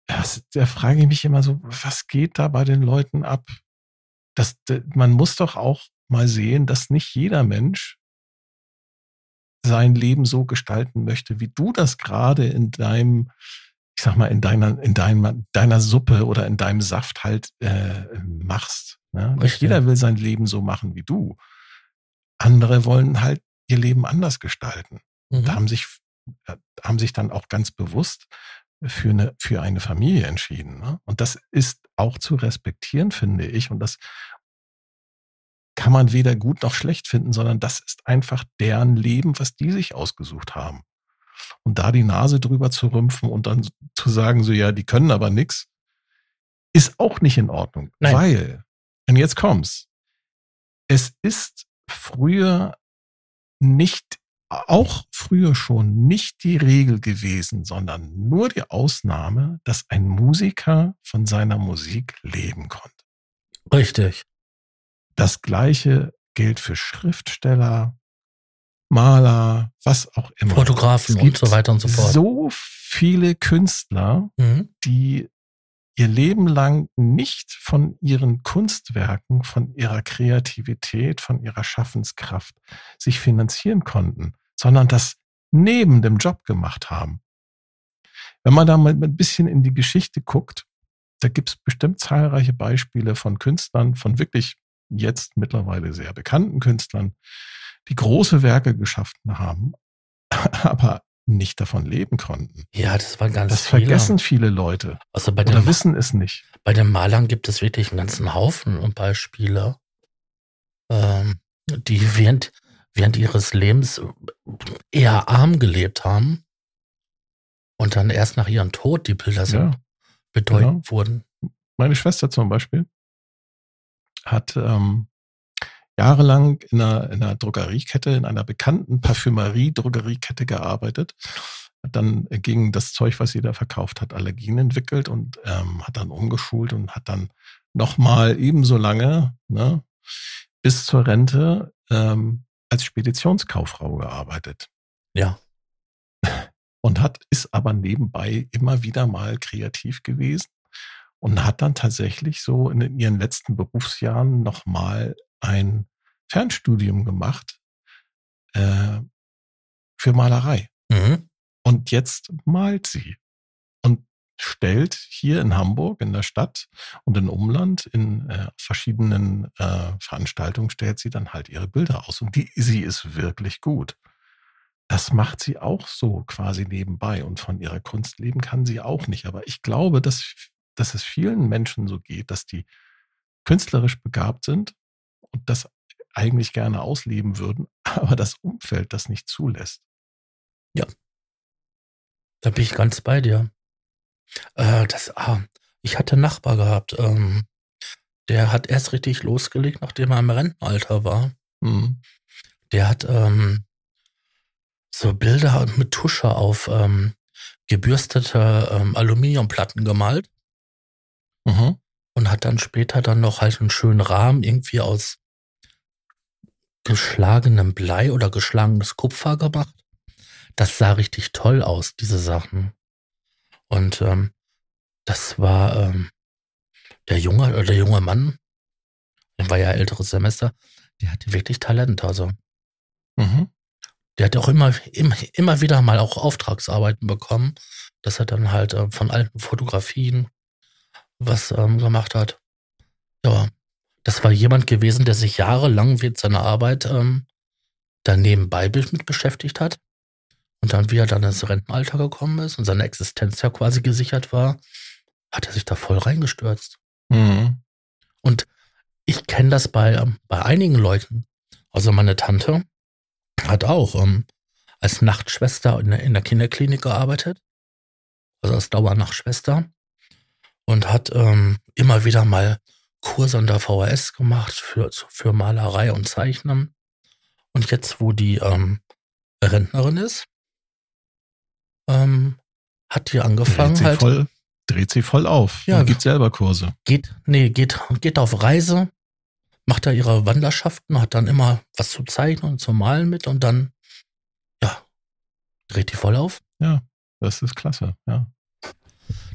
[SPEAKER 2] das, da frage ich mich immer so, was geht da bei den Leuten ab? Das, man muss doch auch mal sehen, dass nicht jeder Mensch sein Leben so gestalten möchte, wie du das gerade in deinem ich sag mal, in deiner, in deiner, deiner Suppe oder in deinem Saft halt äh, machst. Ne? Nicht jeder will sein Leben so machen wie du. Andere wollen halt ihr Leben anders gestalten.
[SPEAKER 1] Mhm.
[SPEAKER 2] Da haben sich, äh, haben sich dann auch ganz bewusst für eine, für eine Familie entschieden. Ne? Und das ist auch zu respektieren, finde ich. Und das kann man weder gut noch schlecht finden, sondern das ist einfach deren Leben, was die sich ausgesucht haben. Und da die Nase drüber zu rümpfen und dann zu sagen, so ja, die können aber nix, ist auch nicht in Ordnung.
[SPEAKER 1] Nein.
[SPEAKER 2] Weil, und jetzt kommt's, es ist früher nicht, auch früher schon nicht die Regel gewesen, sondern nur die Ausnahme, dass ein Musiker von seiner Musik leben konnte.
[SPEAKER 1] Richtig.
[SPEAKER 2] Das gleiche gilt für Schriftsteller, Maler, was auch immer.
[SPEAKER 1] Fotografen und so weiter und so fort.
[SPEAKER 2] So viele Künstler, mhm. die ihr Leben lang nicht von ihren Kunstwerken, von ihrer Kreativität, von ihrer Schaffenskraft sich finanzieren konnten, sondern das neben dem Job gemacht haben. Wenn man da mal ein bisschen in die Geschichte guckt, da gibt es bestimmt zahlreiche Beispiele von Künstlern, von wirklich jetzt mittlerweile sehr bekannten Künstlern, die große Werke geschaffen haben, aber nicht davon leben konnten.
[SPEAKER 1] Ja, das waren ganz
[SPEAKER 2] Das viele. vergessen viele Leute.
[SPEAKER 1] Also bei
[SPEAKER 2] oder wissen es nicht.
[SPEAKER 1] Bei den Malern gibt es wirklich einen ganzen Haufen Beispiele, ähm, die während, während ihres Lebens eher arm gelebt haben und dann erst nach ihrem Tod die Bilder so ja, bedeutend genau. wurden.
[SPEAKER 2] Meine Schwester zum Beispiel hat ähm, jahrelang in einer, in einer Drogeriekette, in einer bekannten Parfümerie-Drogeriekette gearbeitet. Hat dann gegen das Zeug, was sie da verkauft hat, Allergien entwickelt und ähm, hat dann umgeschult und hat dann nochmal ebenso lange, ne, bis zur Rente, ähm, als Speditionskauffrau gearbeitet.
[SPEAKER 1] Ja.
[SPEAKER 2] Und hat, ist aber nebenbei immer wieder mal kreativ gewesen und hat dann tatsächlich so in ihren letzten Berufsjahren nochmal ein Fernstudium gemacht äh, für Malerei. Mhm. Und jetzt malt sie und stellt hier in Hamburg, in der Stadt und im Umland, in äh, verschiedenen äh, Veranstaltungen, stellt sie dann halt ihre Bilder aus. Und die, sie ist wirklich gut. Das macht sie auch so quasi nebenbei. Und von ihrer Kunst leben kann sie auch nicht. Aber ich glaube, dass, dass es vielen Menschen so geht, dass die künstlerisch begabt sind und das eigentlich gerne ausleben würden, aber das Umfeld das nicht zulässt.
[SPEAKER 1] Ja. Da bin ich ganz bei dir. Äh, das, ah, ich hatte einen Nachbar gehabt, ähm, der hat erst richtig losgelegt, nachdem er im Rentenalter war. Mhm. Der hat ähm, so Bilder mit Tusche auf ähm, gebürstete ähm, Aluminiumplatten gemalt. Mhm. Und hat dann später dann noch halt einen schönen Rahmen irgendwie aus geschlagenem Blei oder geschlagenes Kupfer gemacht. Das sah richtig toll aus, diese Sachen. Und ähm, das war ähm, der junge oder der junge Mann, der war ja älteres Semester, der hatte wirklich Talent. Also mhm. der hat auch immer, immer, immer wieder mal auch Auftragsarbeiten bekommen, dass er dann halt äh, von alten Fotografien was ähm, gemacht hat. Ja, das war jemand gewesen, der sich jahrelang während seiner Arbeit ähm, daneben bei mit beschäftigt hat. Und dann, wie er dann ins Rentenalter gekommen ist und seine Existenz ja quasi gesichert war, hat er sich da voll reingestürzt. Mhm. Und ich kenne das bei, ähm, bei einigen Leuten. Also meine Tante hat auch ähm, als Nachtschwester in der, in der Kinderklinik gearbeitet. Also als Dauernachtschwester. Und hat ähm, immer wieder mal Kurse an der VHS gemacht für, für Malerei und Zeichnen. Und jetzt, wo die ähm, Rentnerin ist, ähm, hat die angefangen
[SPEAKER 2] dreht sie
[SPEAKER 1] halt.
[SPEAKER 2] Voll, dreht sie voll auf. Ja, gibt selber Kurse.
[SPEAKER 1] Geht, nee, geht, geht auf Reise, macht da ihre Wanderschaften, hat dann immer was zu zeichnen und zu malen mit und dann, ja, dreht die voll auf.
[SPEAKER 2] Ja, das ist klasse, ja.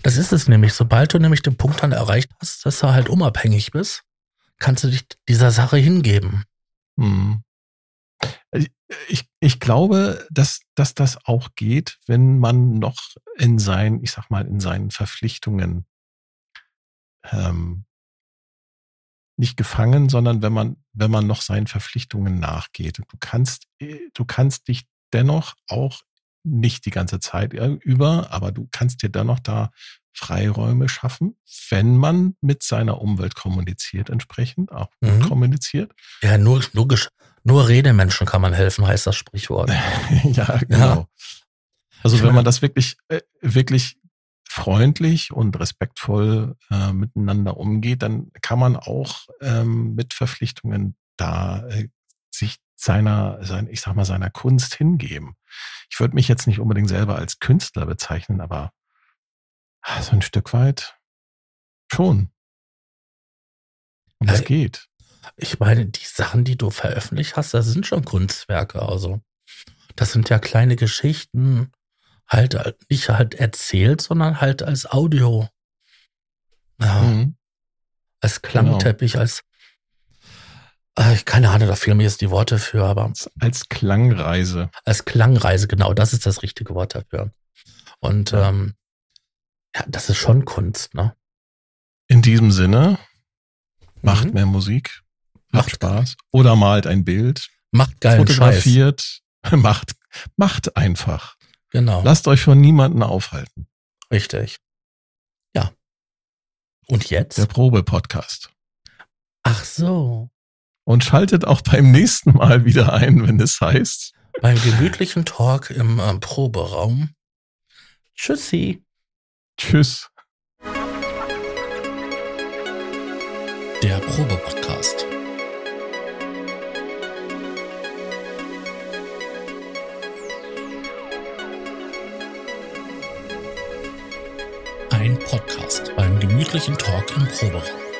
[SPEAKER 1] Das ist es nämlich. Sobald du nämlich den Punkt dann erreicht hast, dass du halt unabhängig bist, kannst du dich dieser Sache hingeben. Hm.
[SPEAKER 2] Ich, ich glaube, dass, dass das auch geht, wenn man noch in seinen, ich sag mal, in seinen Verpflichtungen ähm, nicht gefangen, sondern wenn man, wenn man noch seinen Verpflichtungen nachgeht. Du kannst, du kannst dich dennoch auch nicht die ganze Zeit über, aber du kannst dir dann noch da Freiräume schaffen, wenn man mit seiner Umwelt kommuniziert, entsprechend auch mhm. kommuniziert.
[SPEAKER 1] Ja, nur, nur, nur Redemenschen kann man helfen, heißt das Sprichwort.
[SPEAKER 2] ja, genau. Ja. Also wenn man das wirklich, äh, wirklich freundlich und respektvoll äh, miteinander umgeht, dann kann man auch ähm, mit Verpflichtungen da äh, sich seiner, sein, ich sag mal, seiner Kunst hingeben. Ich würde mich jetzt nicht unbedingt selber als Künstler bezeichnen, aber so ein Stück weit schon. Und das äh, geht.
[SPEAKER 1] Ich meine, die Sachen, die du veröffentlicht hast, das sind schon Kunstwerke. Also Das sind ja kleine Geschichten, halt äh, nicht halt erzählt, sondern halt als Audio. Ja,
[SPEAKER 2] Mhm.
[SPEAKER 1] als Klangteppich, als äh, keine Ahnung, da fehlen mir jetzt die Worte für, aber
[SPEAKER 2] Als- Klangreise.
[SPEAKER 1] als Klangreise, genau, das ist das richtige Wort dafür. Und ähm, ja, das ist schon Kunst, ne?
[SPEAKER 2] In diesem Sinne, macht
[SPEAKER 1] Mhm.
[SPEAKER 2] mehr Musik, macht Spaß. Oder malt ein Bild,
[SPEAKER 1] Macht Scheiß.
[SPEAKER 2] fotografiert, macht, macht einfach.
[SPEAKER 1] Genau,
[SPEAKER 2] Lasst euch von niemandem aufhalten.
[SPEAKER 1] richtig. Ja. Und jetzt?
[SPEAKER 2] Der Probe-Podcast.
[SPEAKER 1] Ach so.
[SPEAKER 2] Und schaltet auch beim nächsten Mal wieder ein, wenn es heißt.
[SPEAKER 1] Beim gemütlichen Talk im ähm, Proberaum. Tschüssi.
[SPEAKER 2] Tschüss.
[SPEAKER 1] Der Probe-Podcast. Ein Podcast beim gemütlichen Talk im Proberaum.